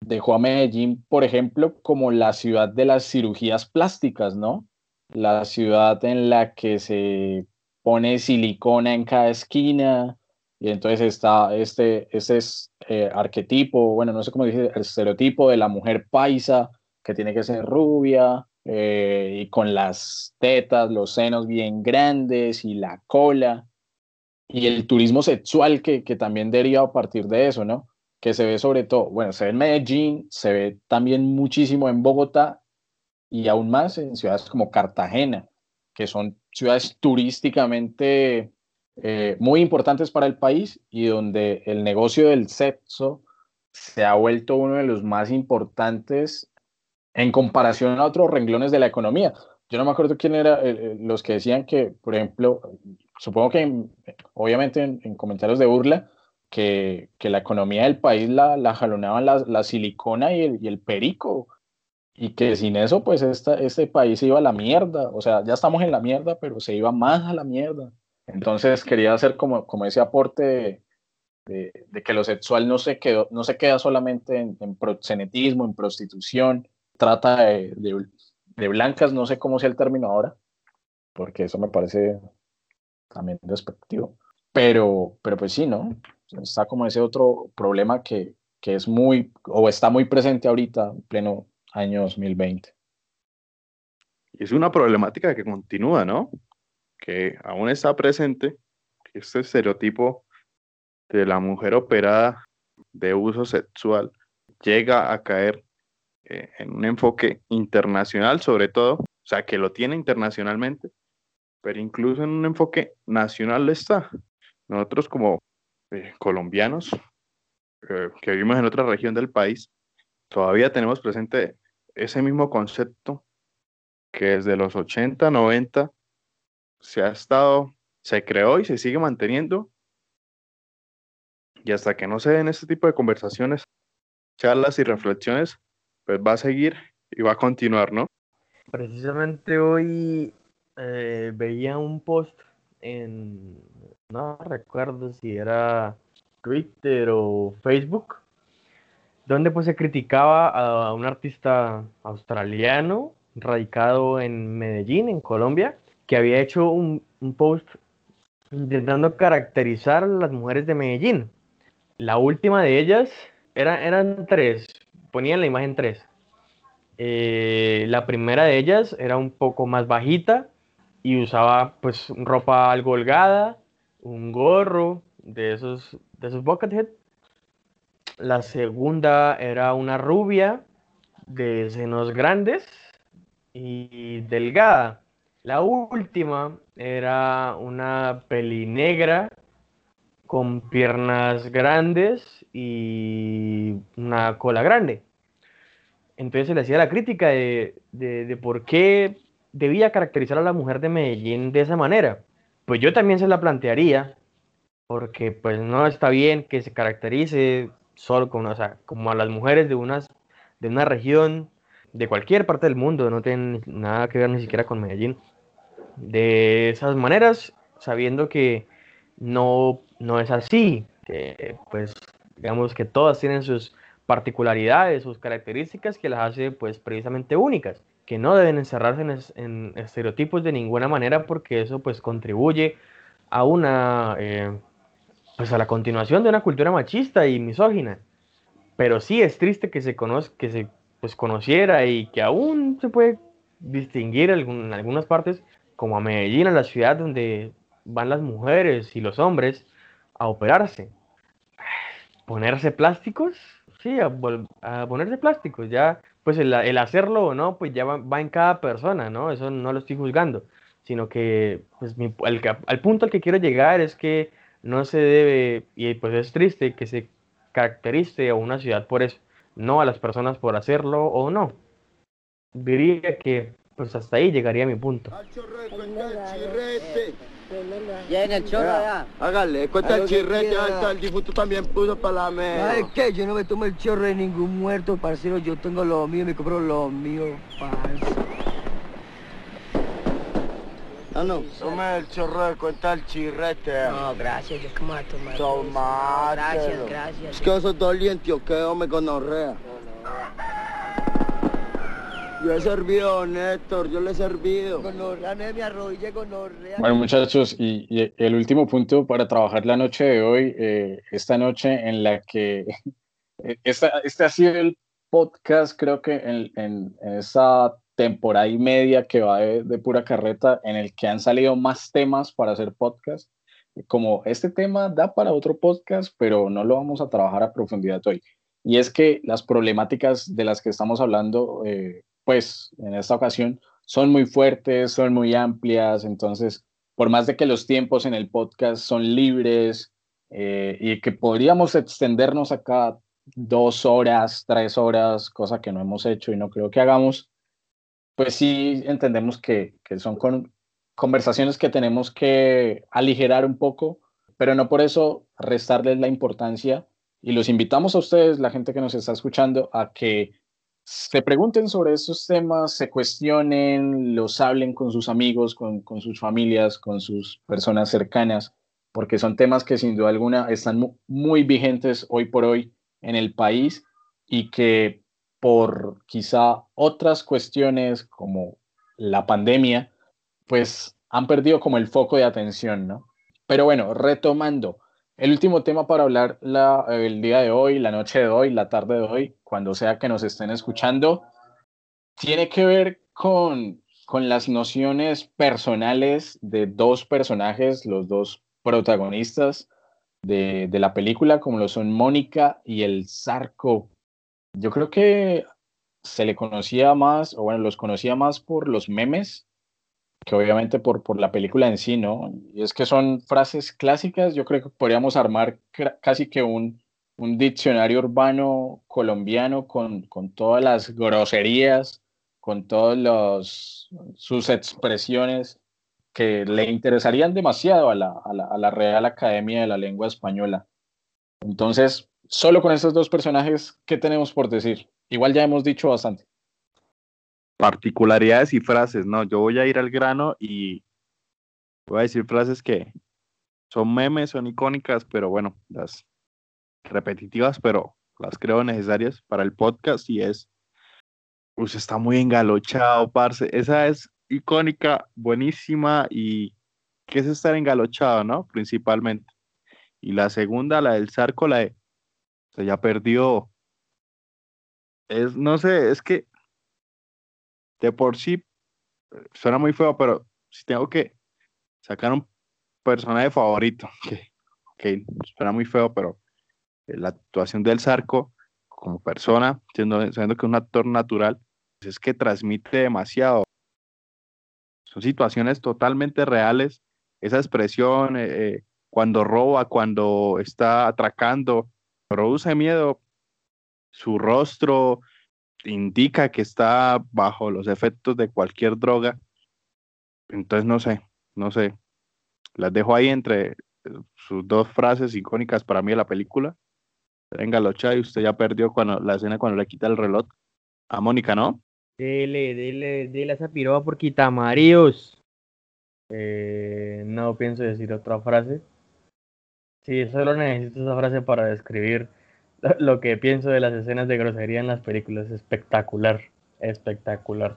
[SPEAKER 1] dejó a Medellín, por ejemplo, como la ciudad de las cirugías plásticas, ¿no? La ciudad en la que se pone silicona en cada esquina, y entonces está este, ese es, eh, arquetipo, bueno, no sé cómo dice, el estereotipo de la mujer paisa, que tiene que ser rubia eh, y con las tetas, los senos bien grandes y la cola. Y el turismo sexual que, que también deriva a partir de eso, ¿no? Que se ve sobre todo, bueno, se ve en Medellín, se ve también muchísimo en Bogotá y aún más en ciudades como Cartagena, que son ciudades turísticamente eh, muy importantes para el país y donde el negocio del sexo se ha vuelto uno de los más importantes en comparación a otros renglones de la economía. Yo no me acuerdo quién era eh, eh, los que decían que, por ejemplo, supongo que obviamente en, comentarios de burla, que, que, la economía del país la, la jaloneaban la, la silicona y el, y el, perico, y que sin eso, pues esta, este país se iba a la mierda. O sea, ya estamos en la mierda, pero se iba más a la mierda. Entonces quería hacer como, como ese aporte de, que lo sexual no se, quedó, no se queda solamente en, proxenetismo, en prostitución, trata de, de, blancas, no sé cómo sea el término ahora, porque eso me parece también despectivo. Pero, pero pues sí, ¿no? Está como ese otro problema que, que es muy, o está muy presente ahorita, en pleno año 2020.
[SPEAKER 3] Y es una problemática que continúa, ¿no? que aún está presente, este estereotipo de la mujer operada de uso sexual llega a caer eh, en un enfoque internacional sobre todo, o sea, que lo tiene internacionalmente, pero incluso en un enfoque nacional está. Nosotros como eh, colombianos eh, que vivimos en otra región del país, todavía tenemos presente ese mismo concepto que desde los 80, 90 se ha estado, se creó y se sigue manteniendo. Y hasta que no se den este tipo de conversaciones, charlas y reflexiones, pues va a seguir y va a continuar, ¿no?
[SPEAKER 2] Precisamente hoy eh, veía un post en, no recuerdo si era Twitter o Facebook, donde pues se criticaba a un artista australiano radicado en Medellín, en Colombia, que había hecho un, post intentando caracterizar a las mujeres de Medellín. La última de ellas era, eran tres, ponían la imagen tres. Eh, la primera de ellas era un poco más bajita y usaba pues ropa algo holgada, un gorro de esos, de esos buckethead. La segunda era una rubia de senos grandes y delgada. La última era una peli negra con piernas grandes y una cola grande. Entonces se le hacía la crítica de, de, por qué debía caracterizar a la mujer de Medellín de esa manera. Pues yo también se la plantearía, porque pues no está bien que se caracterice solo con, o sea, como a las mujeres de, unas, de una región, de cualquier parte del mundo, no tienen nada que ver ni siquiera con Medellín, de esas maneras, sabiendo que no, no es así, que pues digamos que todas tienen sus particularidades, sus características que las hace pues precisamente únicas, que no deben encerrarse en, estereotipos de ninguna manera porque eso pues contribuye a una eh, pues a la continuación de una cultura machista y misógina. Pero sí es triste que se conozca, que se pues conociera y que aún se puede distinguir en algunas partes como a Medellín, a la ciudad donde van las mujeres y los hombres a operarse. Ponerse plásticos, sí, a, ponerse plásticos, ya, pues el, hacerlo o no, pues ya va, en cada persona, ¿no? Eso no lo estoy juzgando, sino que, pues, al punto al que quiero llegar es que no se debe, y pues es triste que se caracterice a una ciudad por eso, no a las personas por hacerlo o no. Diría que pues hasta ahí llegaría mi punto.
[SPEAKER 5] Ya en el chorro ya.
[SPEAKER 6] Hágale, cuenta el chirrete, hasta el difunto también puso para la mesa.
[SPEAKER 5] ¿Sabes qué? Yo no me tomo el chorro de ningún muerto, parcero. Yo tengo lo mío, me compro lo mío, parce.
[SPEAKER 6] Ah, no, tome el chorro de cuenta el chirrete.
[SPEAKER 5] No, gracias, yo que me voy a tomar.
[SPEAKER 6] Tomate.
[SPEAKER 5] Gracias, gracias.
[SPEAKER 6] Es que sos doliente o qué, me gonorrea. Yo he servido, Néstor, yo le he servido.
[SPEAKER 1] Bueno, muchachos, y, el último punto para trabajar la noche de hoy, eh, esta noche en la que esta, este ha sido el podcast, creo que en, en, esa temporada y media que va de, de, pura carreta, en el que han salido más temas para hacer podcast. Como este tema da para otro podcast, pero no lo vamos a trabajar a profundidad hoy. Y es que las problemáticas de las que estamos hablando eh, pues en esta ocasión son muy fuertes, son muy amplias, entonces, por más de que los tiempos en el podcast son libres eh, y que podríamos extendernos acá dos horas, tres horas, cosa que no hemos hecho y no creo que hagamos, pues sí entendemos que, que son con, conversaciones que tenemos que aligerar un poco, pero no por eso restarles la importancia y los invitamos a ustedes, la gente que nos está escuchando, a que se pregunten sobre esos temas, se cuestionen, los hablen con sus amigos, con, sus familias, con sus personas cercanas, porque son temas que sin duda alguna están muy vigentes hoy por hoy en el país y que por quizá otras cuestiones como la pandemia, pues han perdido como el foco de atención, ¿no? Pero bueno, retomando, el último tema para hablar el día de hoy, la noche de hoy, la tarde de hoy, cuando sea que nos estén escuchando, tiene que ver con, con las nociones personales de dos personajes, los dos protagonistas de, de la película, como lo son Mónica y el Zarco. Yo creo que se le conocía más, o bueno, los conocía más por los memes que obviamente por, por la película en sí, ¿no? Y es que son frases clásicas, yo creo que podríamos armar casi que un, un diccionario urbano colombiano con, con todas las groserías, con todas sus expresiones que le interesarían demasiado a la, a, la, a la Real Academia de la Lengua Española. Entonces, solo con estos dos personajes, ¿qué tenemos por decir? Igual ya hemos dicho bastante
[SPEAKER 3] particularidades y frases, ¿no? Yo voy a ir al grano y voy a decir frases que son memes, son icónicas, pero bueno, las repetitivas, pero las creo necesarias para el podcast y es, pues está muy engalochado, parce. Esa es icónica, buenísima y ¿qué es estar engalochado, no? Principalmente. Y la segunda, la del Zarco, la de, se ya perdió. Es, no sé, es que de por sí suena muy feo, pero si tengo que sacar un personaje favorito, que, que suena muy feo, pero eh, la actuación del Zarco como persona, siendo, sabiendo que es un actor natural, pues es que transmite demasiado. Son situaciones totalmente reales. Esa expresión, eh, eh, cuando roba, cuando está atracando, produce miedo. Su rostro indica que está bajo los efectos de cualquier droga. Entonces, no sé, no sé. Las dejo ahí entre sus dos frases icónicas para mí de la película. Venga, Locha, y usted ya perdió cuando, la escena cuando le quita el reloj a Mónica, ¿no?
[SPEAKER 2] Dele, dele, dele a esa piroba por quitamaríos. Eh, no pienso decir otra frase. Sí, solo necesito esa frase para describir lo que pienso de las escenas de grosería en las películas. Espectacular, espectacular.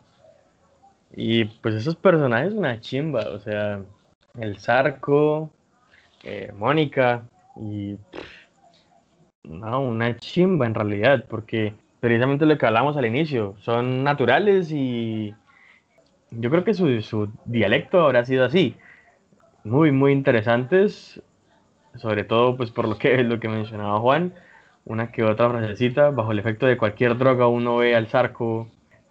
[SPEAKER 2] Y pues esos personajes, una chimba. O sea, el Zarco, eh, Mónica y... no, una chimba en realidad, porque precisamente lo que hablamos al inicio, son naturales y yo creo que su, su dialecto habrá sido así. Muy, muy interesantes, sobre todo pues por lo que, lo que mencionaba Juan, una que otra frasecita, bajo el efecto de cualquier droga uno ve al Zarco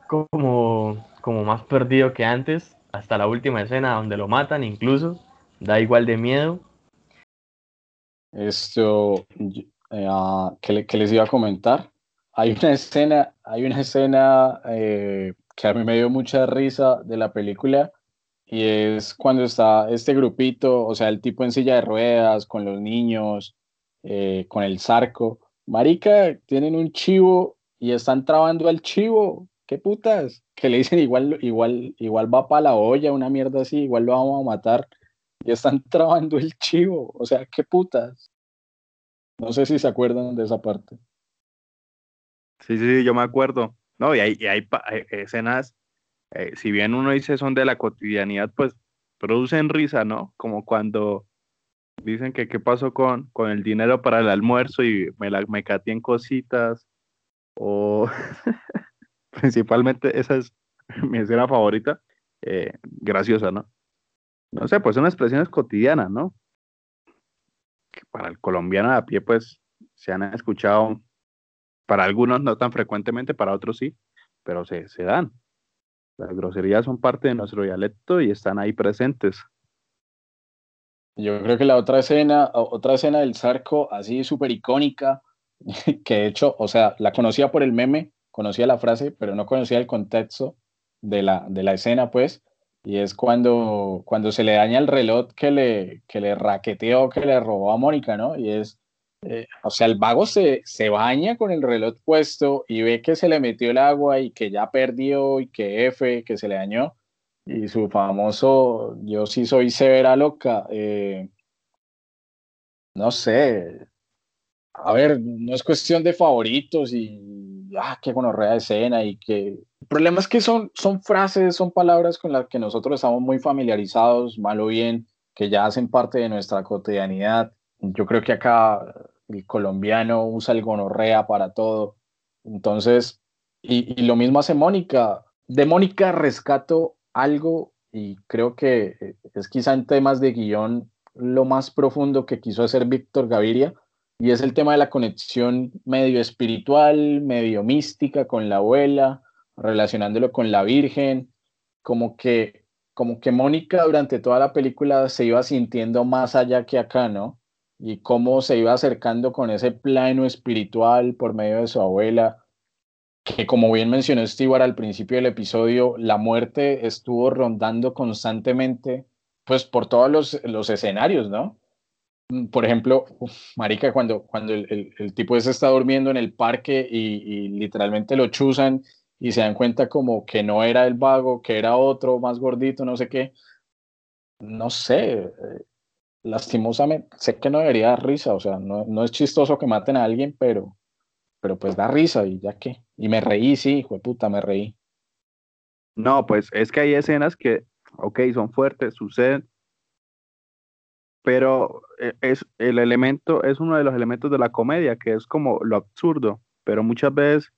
[SPEAKER 2] como, como más perdido que antes, hasta la última escena donde lo matan incluso, da igual de miedo.
[SPEAKER 1] Esto, eh, ah, ¿qué, le- qué les iba a comentar? Hay una escena, hay una escena eh, que a mí me dio mucha risa de la película y es cuando está este grupito, o sea, el tipo en silla de ruedas, con los niños, eh, con el zarco. Marica, tienen un chivo y están trabando al chivo. ¿Qué putas? Que le dicen igual, igual, igual va para la olla, una mierda así, igual lo vamos a matar. Y están trabando el chivo. O sea, ¿qué putas? No sé si se acuerdan de esa parte.
[SPEAKER 3] Sí, sí, sí, yo me acuerdo. No, y hay, y hay, escenas, eh, si bien uno dice son de la cotidianidad, pues producen risa, ¿no? Como cuando dicen que qué pasó con, con el dinero para el almuerzo y me, la, me caté en cositas, o principalmente esa es mi escena favorita, eh, graciosa, ¿no? No sé, pues son expresiones cotidianas, ¿no? Que para el colombiano de a pie, pues se han escuchado para algunos no tan frecuentemente, para otros sí, pero se, se dan. Las groserías son parte de nuestro dialecto y están ahí presentes.
[SPEAKER 1] Yo creo que la otra escena, otra escena del Zarco, así súper icónica, que de hecho, o sea, la conocía por el meme, conocía la frase, pero no conocía el contexto de la, de la escena, pues, y es cuando, cuando se le daña el reloj que le, que le raqueteó, que le robó a Mónica, ¿no? Y es, eh, o sea, el vago se, se baña con el reloj puesto y ve que se le metió el agua y que ya perdió y que F, que se le dañó. Y su famoso, yo sí soy severa loca. eh, no sé. A ver, no es cuestión de favoritos y, ah, qué gonorrea de escena y que... El problema es que son, son frases, son palabras con las que nosotros estamos muy familiarizados, mal o bien, que ya hacen parte de nuestra cotidianidad. Yo creo que acá el colombiano usa el gonorrea para todo. Entonces, y, y lo mismo hace Mónica. De Mónica rescato algo y creo que eh, es quizá en temas de guion lo más profundo que quiso hacer Víctor Gaviria y es el tema de la conexión medio espiritual, medio mística con la abuela, relacionándolo con la Virgen, como que, como que Mónica durante toda la película se iba sintiendo más allá que acá, ¿no? Y cómo se iba acercando con ese plano espiritual por medio de su abuela, que como bien mencionó Stewart al principio del episodio, la muerte estuvo rondando constantemente, pues por todos los, los escenarios, ¿no? Mm, Por ejemplo, uf, marica, cuando, cuando el, el- tipo ese está durmiendo en el parque y, y literalmente lo chuzan y se dan cuenta como que no era el vago, que era otro más gordito, no sé qué. no sé, eh, lastimosamente, sé que no debería dar risa, o sea, no, no es chistoso que maten a alguien, pero, pero pues da risa y ya que. Y me reí, sí, hijo de puta, me reí.
[SPEAKER 3] No, pues es que hay escenas que, ok, son fuertes, suceden, pero eh, es el elemento, es uno de los elementos de la comedia, que es como lo absurdo, pero muchas veces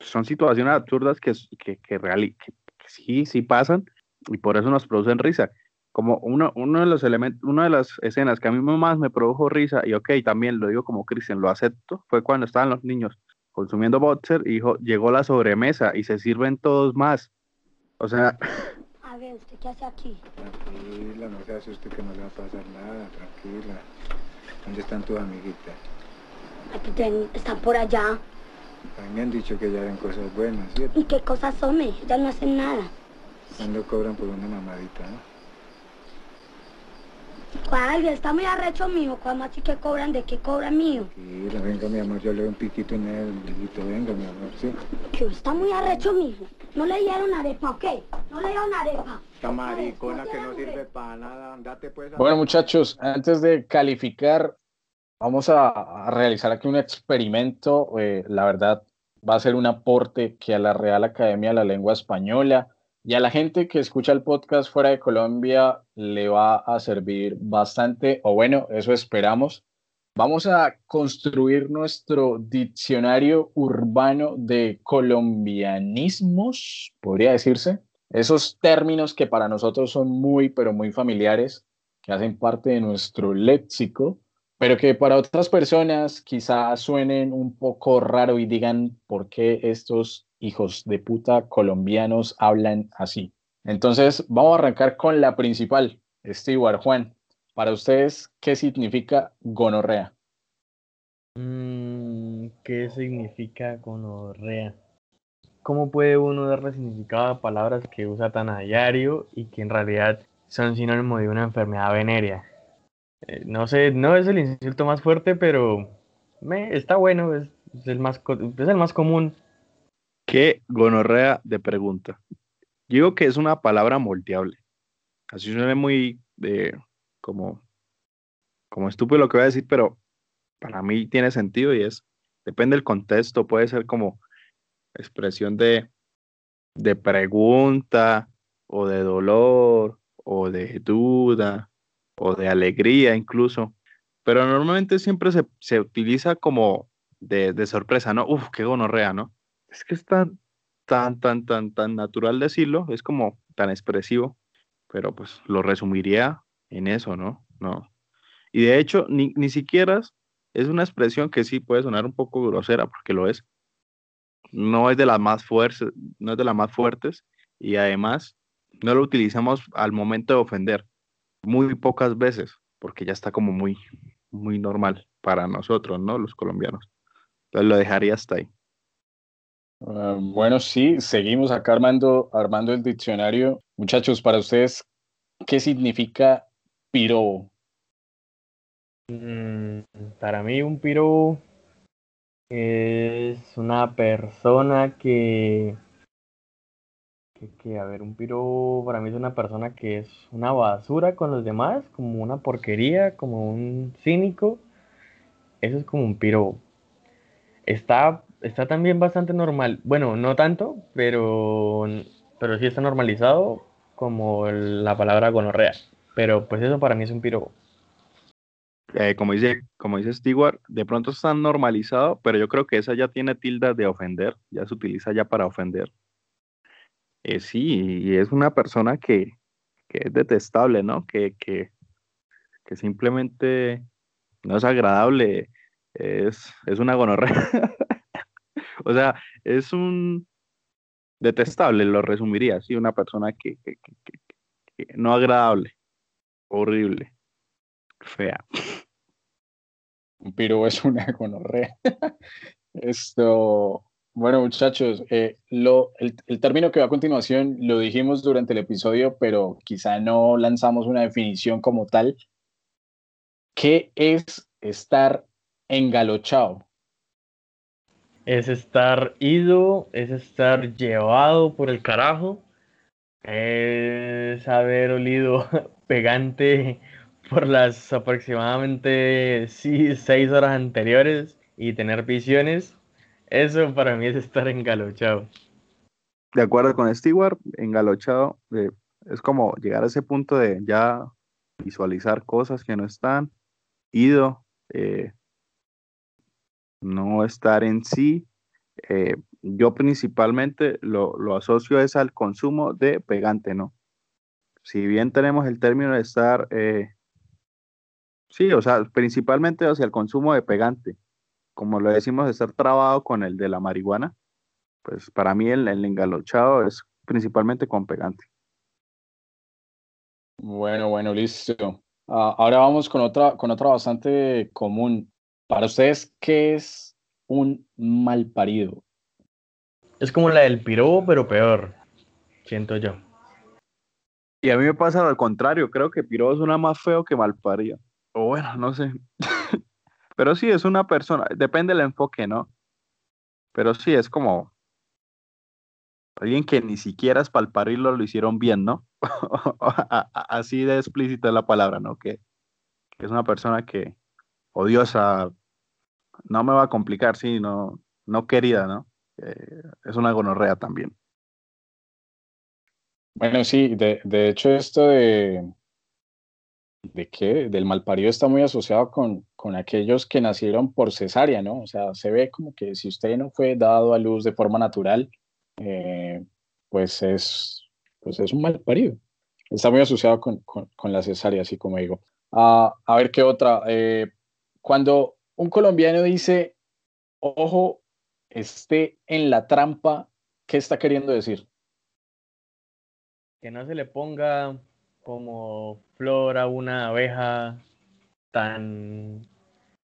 [SPEAKER 3] son situaciones absurdas que, que, que, reali- que- que sí, sí pasan y por eso nos producen risa. Como uno, uno de los elementos, una de las escenas que a mí más me produjo risa, y ok, también lo digo como Cristian, lo acepto, fue cuando estaban los niños consumiendo boxer y dijo, llegó la sobremesa y se sirven todos más. O sea,
[SPEAKER 7] A ver, ¿usted qué hace aquí?
[SPEAKER 8] Tranquila, no se asuste que no le va a pasar nada, tranquila. ¿Dónde están tus amiguitas?
[SPEAKER 7] Aquí ten- están por allá.
[SPEAKER 8] A mí me han dicho que ya ven cosas buenas, ¿cierto?
[SPEAKER 7] ¿Y qué cosas son? Ellas no hacen nada.
[SPEAKER 8] Cuando cobran por una mamadita, ¿no?
[SPEAKER 7] ¿Cuál? Está muy arrecho mío. ¿Cuál más sí que cobran? ¿De qué cobran mío?
[SPEAKER 8] Tranquila, venga mi amor, yo le doy un piquito en el ombliguito, venga mi amor, ¿sí?
[SPEAKER 7] Que está muy arrecho mío. ¿No le dieron arepa o qué? ¿No le dieron arepa?
[SPEAKER 8] Esta maricona que no sirve para nada, andate pues a...
[SPEAKER 1] Bueno, muchachos, antes de calificar, vamos a, a realizar aquí un experimento. eh, la verdad, va a ser un aporte que a la Real Academia de la Lengua Española y a la gente que escucha el podcast fuera de Colombia le va a servir bastante, o bueno, eso esperamos. Vamos a construir nuestro diccionario urbano de colombianismos, podría decirse. Esos términos que para nosotros son muy, pero muy familiares, que hacen parte de nuestro léxico, pero que para otras personas quizás suenen un poco raro y digan por qué estos hijos de puta colombianos hablan así. Entonces, vamos a arrancar con la principal. Stewart, Juan, para ustedes, ¿qué significa gonorrea?
[SPEAKER 2] Mm, ¿qué significa gonorrea? ¿Cómo puede uno darle significado a palabras que usa tan a diario y que en realidad son sinónimo de una enfermedad venérea? Eh, no sé, no es el insulto más fuerte, pero me, está bueno, es, el más, es el más común.
[SPEAKER 3] qué gonorrea de pregunta. Digo que es una palabra moldeable. Así suena muy eh, como, como estúpido lo que voy a decir, pero para mí tiene sentido y es, depende del contexto, puede ser como expresión de, de pregunta o de dolor o de duda o de alegría incluso, pero normalmente siempre se, se utiliza como de, de sorpresa, ¿no? Uf, qué gonorrea, ¿no? Es que es tan, tan, tan, tan, tan natural decirlo, es como tan expresivo, pero pues lo resumiría en eso, ¿no? No. Y de hecho, ni, ni siquiera es- una expresión que sí puede sonar un poco grosera, porque lo es. No es de las más fuertes, no es de las más fuertes, y además no lo utilizamos al momento de ofender, muy pocas veces, porque ya está como muy, muy normal para nosotros, ¿no? Los colombianos. Entonces lo dejaría hasta ahí.
[SPEAKER 1] Ah, bueno, sí, seguimos acá armando, armando el diccionario. Muchachos, para ustedes, ¿qué significa pirobo?
[SPEAKER 2] Mm, para mí un piro es una persona que, que, que, a ver, un piro para mí es una persona que es una basura con los demás, como una porquería, como un cínico. Eso es como un piro. Está, está también bastante normal. Bueno, no tanto, pero, pero sí está normalizado como la palabra gonorrea. Pero pues eso para mí es un piro.
[SPEAKER 3] eh, como dice, como dice Stewart, de pronto está normalizado, pero yo creo que esa ya tiene tildas de ofender, ya se utiliza ya para ofender. Eh, sí, y es una persona que, que es detestable, ¿no? Que, que, que simplemente no es agradable, es, es una gonorrea. O sea, es un detestable, lo resumiría, sí, una persona que, que, que, no agradable, horrible, fea.
[SPEAKER 1] Pirobo es una gonorrea. Esto, bueno, muchachos, eh, lo, el, el término que va a continuación lo dijimos durante el episodio, pero quizá no lanzamos una definición como tal. ¿Qué es estar engalochado?
[SPEAKER 2] Es estar ido, es estar llevado por el carajo, es haber olido pegante por las aproximadamente sí, seis horas anteriores y tener visiones, eso para mí es estar engalochado.
[SPEAKER 3] De acuerdo con Stewart, engalochado eh, es como llegar a ese punto de ya visualizar cosas que no están, ido, eh, no estar en sí. Eh, yo principalmente lo, lo, asocio es al consumo de pegante, ¿no? Si bien tenemos el término de estar, sí, o sea, principalmente hacia el consumo de pegante, como lo decimos, estar trabado con el de la marihuana, pues para mí el, el engalochado es principalmente con pegante.
[SPEAKER 1] Bueno, bueno, listo. Ah, ahora vamos con otra, con otra bastante común. Para ustedes, ¿qué es un mal parido?
[SPEAKER 2] Es como la del pirobo, pero peor, siento yo.
[SPEAKER 3] Y a mí me pasa al contrario, creo que pirobo es una más feo que mal parido. O bueno, no sé. pero sí, es una persona, depende del enfoque, ¿no? Pero sí, es como alguien que ni siquiera es palparirlo lo hicieron bien, ¿no? Así de explícita es la palabra, ¿no? Que, que, es una persona que odiosa, no me va a complicar, sí, no, no querida, ¿no? Eh, es una gonorrea también.
[SPEAKER 1] Bueno, sí, de, de hecho esto de, de qué, del malparido está muy asociado con, con aquellos que nacieron por cesárea, ¿no? O sea, se ve como que si usted no fue dado a luz de forma natural, eh, pues, es, pues es un mal parido. Está muy asociado con, con, la cesárea, así como digo. Ah, a ver qué otra. Eh, cuando un colombiano dice, ojo, esté en la trampa, ¿qué está queriendo decir?
[SPEAKER 2] Que no se le ponga como flor a una abeja tan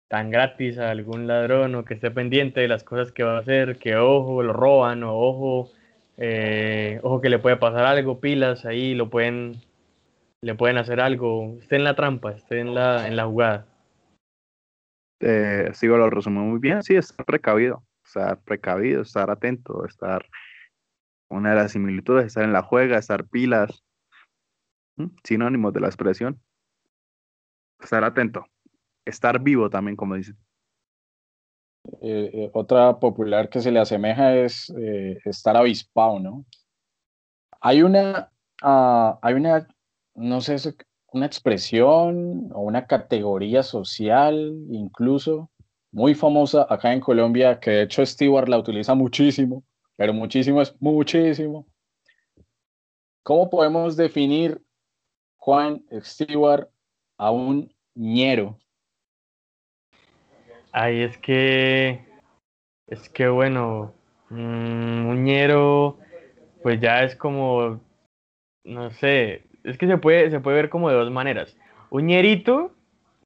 [SPEAKER 2] tan gratis a algún ladrón o que esté pendiente de las cosas que va a hacer, que ojo, lo roban o ojo, eh, ojo que le puede pasar algo, pilas ahí, lo pueden, le pueden hacer algo, esté en la trampa, esté en la, en la jugada.
[SPEAKER 3] Eh, sigo lo resumo muy bien, sí, estar precavido, estar precavido, estar atento, estar, una de las similitudes, estar en la juega, estar pilas, sinónimos de la expresión, estar atento estar vivo también, como dicen.
[SPEAKER 1] Eh, eh, otra popular que se le asemeja es eh, estar avispado, ¿no? Hay una, uh, hay una, no sé, una expresión o una categoría social, incluso muy famosa acá en Colombia, que de hecho Stewart la utiliza muchísimo, pero muchísimo es muchísimo. ¿Cómo podemos definir, Juan Stewart, a un ñero?
[SPEAKER 2] Ay, es que, es que bueno, un muñero, pues ya es como, no sé, es que se puede, se puede ver como de dos maneras. Un ñerito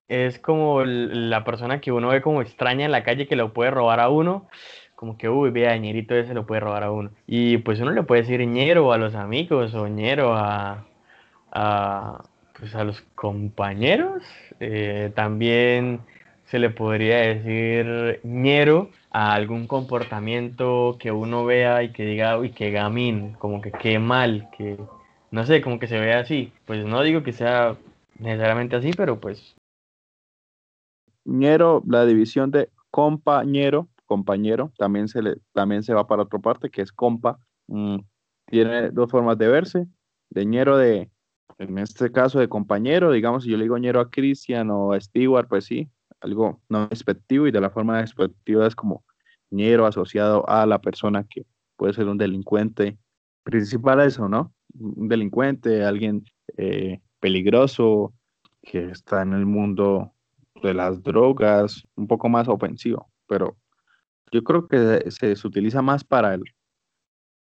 [SPEAKER 2] es como la persona que uno ve como extraña en la calle que lo puede robar a uno, como que, uy, vea, ñerito ese lo puede robar a uno. Y pues uno le puede decir ñero a los amigos o ñero a, a, pues a los compañeros. Eh, también se le podría decir ñero a algún comportamiento que uno vea y que diga, uy, qué gamín, como que qué mal, que no sé, como que se vea así. Pues no digo que sea necesariamente así, pero pues.
[SPEAKER 3] ñero, la división de compañero, compañero, también se, le, también se va para otra parte, que es compa. Mm, tiene dos formas de verse, de ñero de, en este caso de compañero, digamos, si yo le digo ñero a Cristian o a Stewart, pues sí, algo no despectivo y de la forma despectiva es como ñero asociado a la persona que puede ser un delincuente. Principal eso, ¿no? Un delincuente, alguien eh, peligroso que está en el mundo de las drogas, un poco más ofensivo, pero yo creo que se, se utiliza más para el,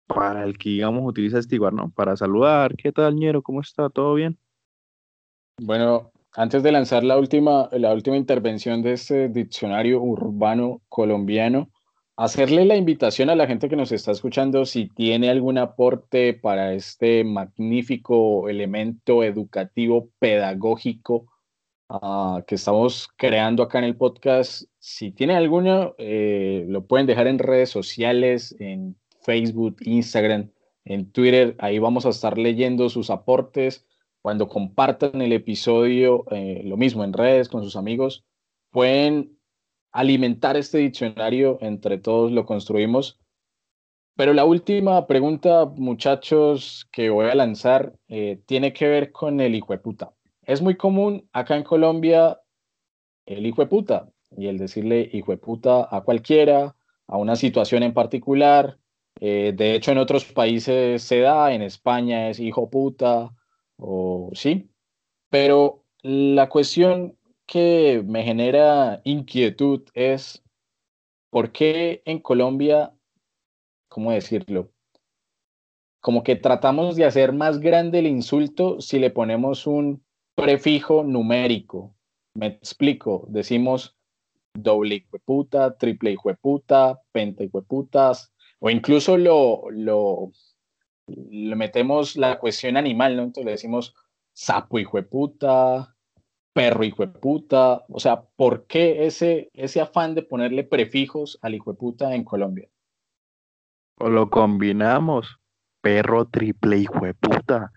[SPEAKER 3] para el que, digamos, utiliza estiguar, ¿no? Para saludar, ¿qué tal, ñero? ¿Cómo está? ¿Todo bien?
[SPEAKER 1] Bueno, antes de lanzar la última, la última intervención de este diccionario urbano colombiano, hacerle la invitación a la gente que nos está escuchando si tiene algún aporte para este magnífico elemento educativo pedagógico uh, que estamos creando acá en el podcast. Si tiene alguno, eh, lo pueden dejar en redes sociales, en Facebook, Instagram, en Twitter. Ahí vamos a estar leyendo sus aportes cuando compartan el episodio, eh, lo mismo en redes con sus amigos, pueden alimentar este diccionario, entre todos lo construimos. Pero la última pregunta, muchachos, que voy a lanzar, eh, tiene que ver con el hijo de puta. Es muy común acá en Colombia el hijo de puta y el decirle hijo de puta a cualquiera, a una situación en particular. Eh, de hecho, en otros países se da, en España es hijo puta, o sí. Pero la cuestión que me genera inquietud es por qué en Colombia, ¿cómo decirlo? Como que tratamos de hacer más grande el insulto si le ponemos un prefijo numérico. Me explico, decimos doble puta, triple puta, penta putas, o incluso lo, lo, metemos la cuestión animal, ¿no? Entonces le decimos sapo puta, perro puta, o sea, ¿por qué ese, ese afán de ponerle prefijos al puta en Colombia?
[SPEAKER 3] O lo combinamos, perro triple puta.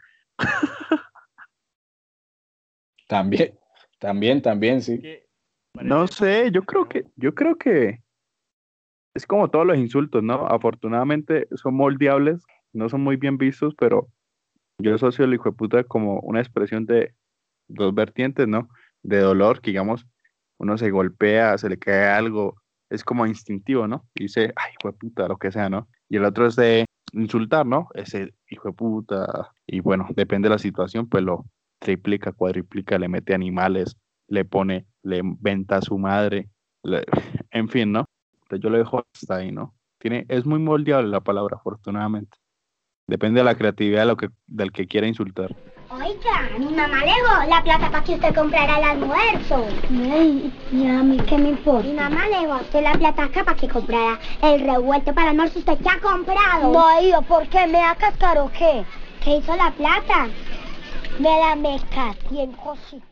[SPEAKER 1] también, también, también, sí.
[SPEAKER 3] No sé, yo creo que, yo creo que es como todos los insultos, ¿no? Afortunadamente son moldeables, no son muy bien vistos, pero yo asocio el hijo de puta como una expresión de dos vertientes, ¿no? De dolor, que digamos, uno se golpea, se le cae algo, es como instintivo, ¿no? Y dice, ay, hijo de puta, lo que sea, ¿no? Y el otro es de insultar, ¿no? Ese hijo de puta. Y bueno, depende de la situación, pues lo triplica, cuadriplica, le mete animales, le pone, le inventa a su madre, en fin, ¿no? Yo lo dejo hasta ahí, ¿no? Tiene, es muy moldeable la palabra, afortunadamente. Depende de la creatividad de lo que, del que quiera insultar.
[SPEAKER 7] Oiga, mi mamá le dio la plata para que usted comprara el almuerzo.
[SPEAKER 4] Ay, ¿y a mí qué me importa?
[SPEAKER 7] Mi mamá le dio a usted la plata acá para que comprara el revuelto para el almuerzo. ¿Usted qué ha comprado?
[SPEAKER 4] No, yo, ¿por qué? ¿Me va a cascar o qué?
[SPEAKER 7] ¿Qué hizo la plata?
[SPEAKER 4] Me la meca, en cosita.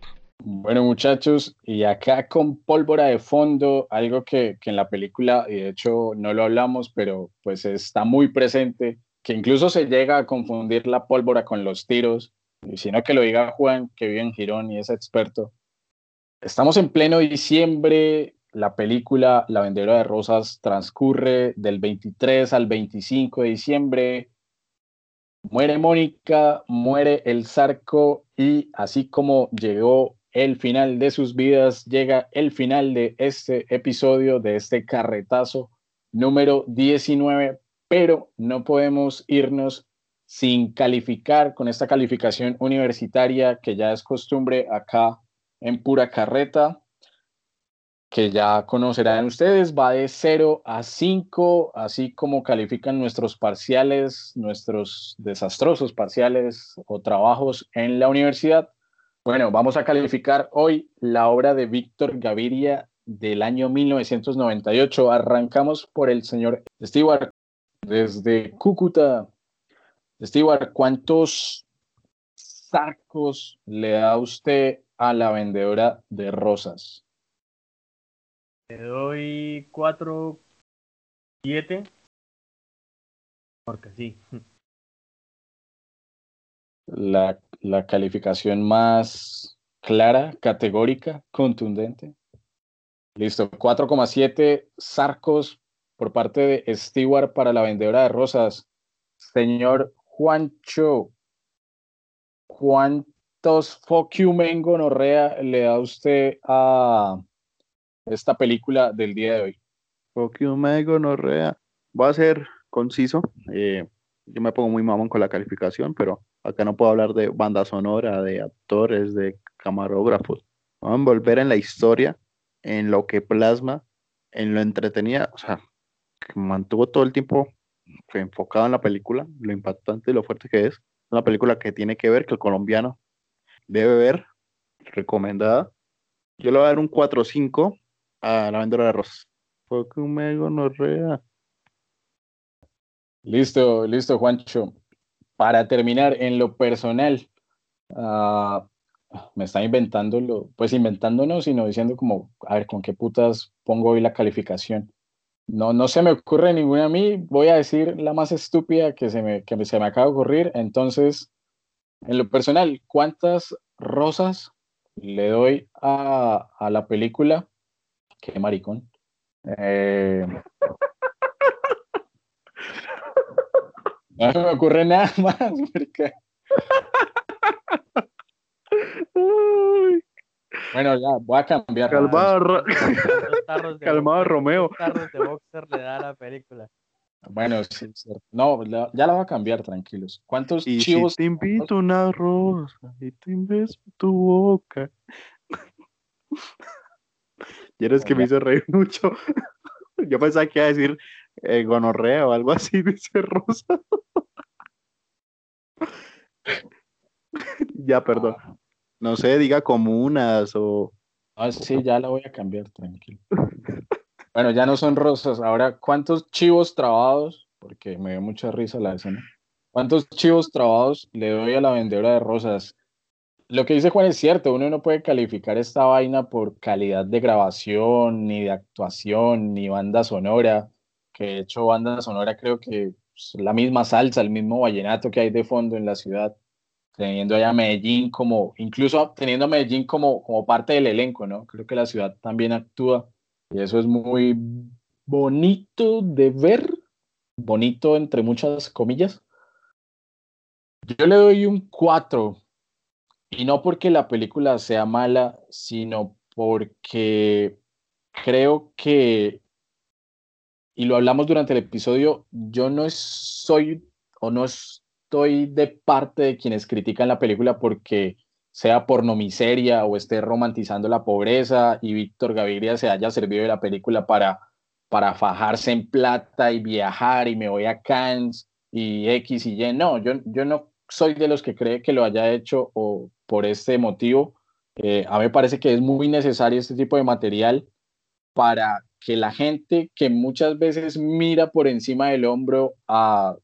[SPEAKER 1] Bueno, muchachos, y acá con pólvora de fondo, algo que, que, en la película, y de hecho no lo hablamos, pero pues está muy presente, que incluso se llega a confundir la pólvora con los tiros, y sino que lo diga Juan, que vive en Girón y es experto. Estamos en pleno diciembre, la película La Vendedora de Rosas transcurre del 23 al 25 de diciembre, muere Mónica, muere el Zarco y así como llegó el final de sus vidas, llega el final de este episodio, de este carretazo número 19, pero no podemos irnos sin calificar con esta calificación universitaria que ya es costumbre acá en pura carreta, que ya conocerán ustedes, va de 0 a 5, así como califican nuestros parciales, nuestros desastrosos parciales o trabajos en la universidad. Bueno, vamos a calificar hoy la obra de Víctor Gaviria del año 1998. Arrancamos por el señor Stewart desde Cúcuta. Stewart, ¿cuántos sacos le da usted a la vendedora de rosas?
[SPEAKER 2] Le doy cuatro, siete, porque sí.
[SPEAKER 1] La la calificación más clara, categórica, contundente. Listo, 4,7 sarcos por parte de Stewart para la vendedora de rosas. Señor Juancho, ¿cuántos you gonorrea le da usted a esta película del día de hoy?
[SPEAKER 3] You gonorrea. Voy a ser conciso. Eh, yo me pongo muy mamón con la calificación, pero acá no puedo hablar de banda sonora, de actores, de camarógrafos. Vamos a volver en la historia, en lo que plasma, en lo entretenida, o sea, que mantuvo todo el tiempo enfocado en la película, lo impactante y lo fuerte que es. Una película que tiene que ver, que el colombiano debe ver, recomendada. Yo le voy a dar un 4-5 a la vendedora de arroz. Porque un mego no rea.
[SPEAKER 1] Listo, listo, Juancho. Para terminar, en lo personal, uh, me está inventando, pues inventando no, sino diciendo como, a ver, ¿con qué putas pongo hoy la calificación? No, no se me ocurre ninguna a mí, voy a decir la más estúpida que se me, que se me acaba de ocurrir, entonces En lo personal, ¿cuántas rosas le doy a, a la película? Qué maricón. Eh, no se me ocurre nada más.
[SPEAKER 3] Ay,
[SPEAKER 1] Bueno, ya, voy a cambiar.
[SPEAKER 3] calmado, Ro-
[SPEAKER 2] ¿Cuántos tarros de
[SPEAKER 3] calmado,
[SPEAKER 2] boxer-
[SPEAKER 3] Romeo.
[SPEAKER 2] tarros de boxer le da a la película?
[SPEAKER 1] Bueno, sí, cierto. No, la- ya la voy a cambiar, tranquilos. ¿Cuántos
[SPEAKER 3] Y
[SPEAKER 1] chivos?
[SPEAKER 3] si te invito una rosa y te beso tu boca. Y eres que me hizo reír mucho. Yo pensaba que iba a decir eh, gonorrea o algo así, dice Rosa. ya, perdón. No sé, diga comunas o
[SPEAKER 1] Ah, sí, ya la voy a cambiar, tranquilo. Bueno, ya no son rosas. Ahora, ¿cuántos chivos trabados? Porque me dio mucha risa la escena. ¿Cuántos chivos trabados le doy a la vendedora de rosas? Lo que dice Juan es cierto, uno no puede calificar esta vaina por calidad de grabación, ni de actuación, ni banda sonora, que de hecho banda sonora creo que la misma salsa, el mismo vallenato que hay de fondo en la ciudad, teniendo allá Medellín como, incluso teniendo a Medellín como, como parte del elenco, ¿no? Creo que la ciudad también actúa y eso es muy bonito de ver, bonito entre muchas comillas. Yo le doy un 4 y no porque la película sea mala, sino porque creo que, y lo hablamos durante el episodio, yo no soy o no estoy de parte de quienes critican la película porque sea pornomiseria o esté romantizando la pobreza y Víctor Gaviria se haya servido de la película para, para fajarse en plata y viajar y me voy a Cannes y X y Y. No, yo, yo no soy de los que cree que lo haya hecho o por este motivo. Eh, a mí me parece que es muy necesario este tipo de material para que la gente que muchas veces mira por encima del hombro a,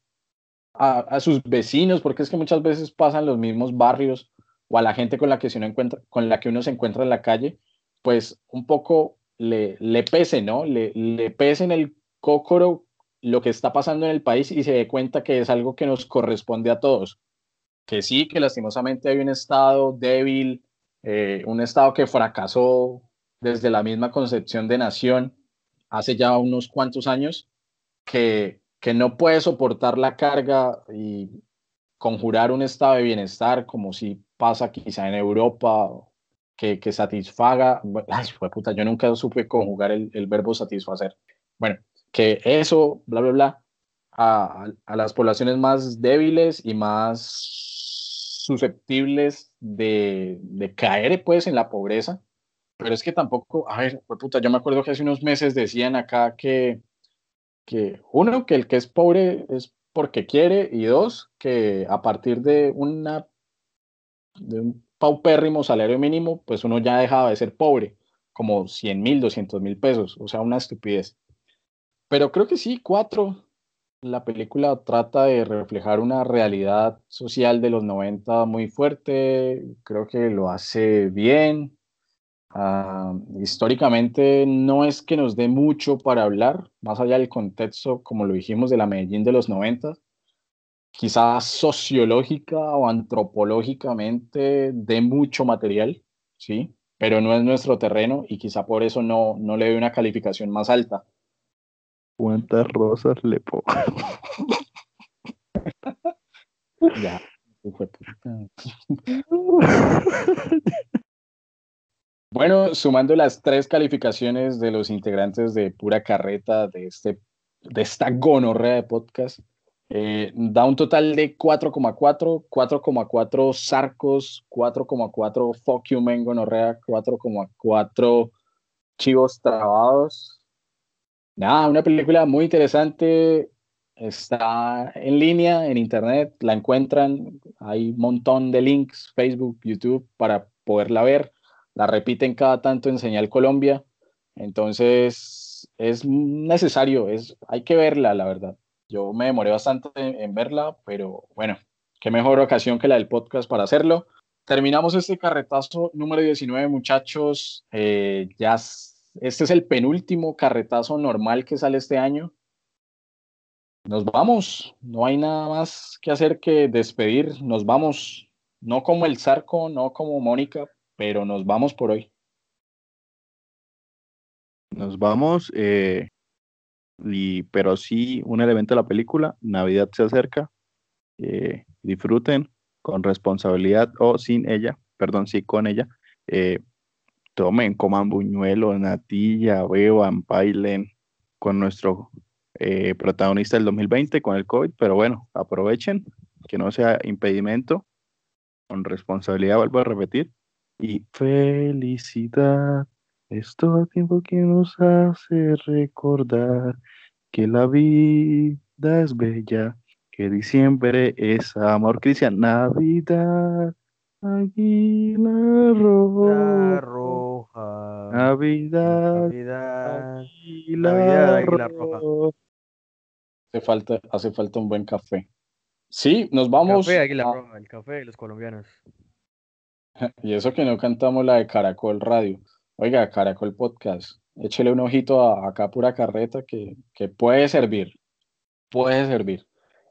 [SPEAKER 1] a, sus vecinos, porque es que muchas veces pasan los mismos barrios o a la gente con la que, uno, encuentra, con la que uno se encuentra en la calle, pues un poco le, le pese, ¿no? Le, le pese en el cócoro lo que está pasando en el país y se dé cuenta que es algo que nos corresponde a todos. Que sí, que lastimosamente hay un Estado débil, eh, un Estado que fracasó desde la misma concepción de nación hace ya unos cuantos años, que, que no puede soportar la carga y conjurar un estado de bienestar como si pasa quizá en Europa, que, que satisfaga, ay, puta, yo nunca supe conjugar el, el, verbo satisfacer. Bueno, que eso, bla, bla, bla, a, a, las poblaciones más débiles y más susceptibles de, de caer pues en la pobreza, pero es que tampoco, a ver, fue puta, yo me acuerdo que hace unos meses decían acá que, que uno, que el que es pobre es porque quiere y dos, que a partir de, una, de un paupérrimo salario mínimo, pues uno ya dejaba de ser pobre, como 100 mil, 200 mil pesos, o sea, una estupidez. Pero creo que sí, cuatro. La película trata de reflejar una realidad social de los 90 muy fuerte, creo que lo hace bien. Uh, históricamente no es que nos dé mucho para hablar, más allá del contexto, como lo dijimos, de la Medellín de los 90, quizás sociológica o antropológicamente dé mucho material, sí, pero no es nuestro terreno y quizá por eso no, no le doy una calificación más alta.
[SPEAKER 3] ¿Cuántas rosas le pongo?
[SPEAKER 1] ya, fue puta. Bueno, sumando las tres calificaciones de los integrantes de pura carreta de, este, de esta gonorrea de podcast, eh, da un total de 4,4, 4,4 sarcos, 4,4 fuck you men gonorrea, 4,4 chivos trabados. Nada, una película muy interesante, está en línea, en internet, la encuentran, hay un montón de links, Facebook, YouTube, para poderla ver la repiten cada tanto en Señal Colombia, entonces es necesario, es, hay que verla, la verdad. Yo me demoré bastante en, verla, pero bueno, qué mejor ocasión que la del podcast para hacerlo. Terminamos este carretazo número 19, muchachos. Eh, ya este es el penúltimo carretazo normal que sale este año. Nos vamos, no hay nada más que hacer que despedir. Nos vamos. No como el Zarco, no como Mónica, pero nos vamos por hoy.
[SPEAKER 3] Nos vamos, eh, y, pero sí, un elemento de la película, Navidad se acerca, eh, disfruten con responsabilidad o sin ella, perdón, sí con ella, eh, tomen, coman buñuelos, natilla, beban, bailen con nuestro eh, protagonista del 2020, con el COVID, pero bueno, aprovechen, que no sea impedimento, con responsabilidad, vuelvo a repetir, y felicidad. Es todo el tiempo que nos hace recordar que la vida es bella, que diciembre es amor, Cristian, Navidad, águila roja. Navidad,
[SPEAKER 2] Navidad.
[SPEAKER 3] águila
[SPEAKER 2] Navidad, águila roja.
[SPEAKER 3] roja.
[SPEAKER 1] Hace falta, hace falta un buen café. Sí, nos vamos.
[SPEAKER 2] Café, Águila
[SPEAKER 1] a-
[SPEAKER 2] Roja, el café de los colombianos.
[SPEAKER 1] Y eso que no cantamos la de Caracol Radio. Oiga, Caracol Podcast, échele un ojito a, acá pura carreta que, que puede servir. Puede servir.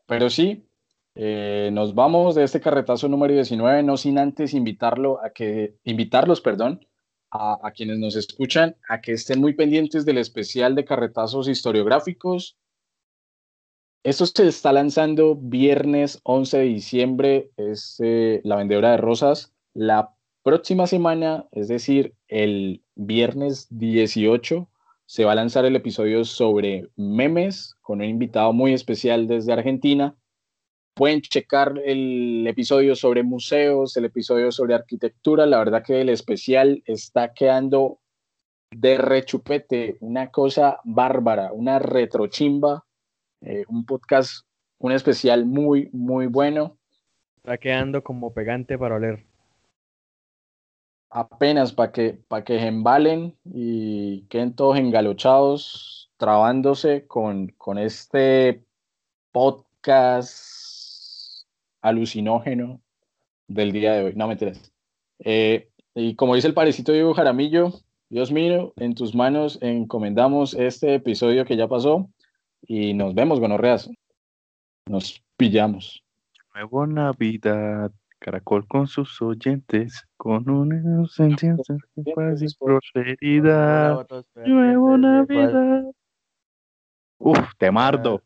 [SPEAKER 1] Pero sí, eh, nos vamos de este carretazo número 19, no sin antes invitarlo a que, invitarlos, perdón, a, quienes nos escuchan a que estén muy pendientes del especial de carretazos historiográficos. Esto se está lanzando viernes 11 de diciembre, es eh, La Vendedora de Rosas. La próxima semana, es decir, el viernes 18, se va a lanzar el episodio sobre memes con un invitado muy especial desde Argentina. Pueden checar el episodio sobre museos, el episodio sobre arquitectura. La verdad que el especial está quedando de rechupete, una cosa bárbara, una retrochimba, eh, un podcast, un especial muy, muy bueno.
[SPEAKER 2] Está quedando como pegante para oler.
[SPEAKER 1] Apenas para que, para que se embalen y queden todos engalochados, trabándose con, con este podcast alucinógeno del día de hoy. No, mentiras. Eh, y como dice el parecito Diego Jaramillo, Dios mío, en tus manos encomendamos este episodio que ya pasó y nos vemos, gonorreas. Nos pillamos.
[SPEAKER 3] Nuevo Navidad, Caracol con sus oyentes, con una inocencia de paz y prosperidad. Nuevo Navidad. Uf, te mardo.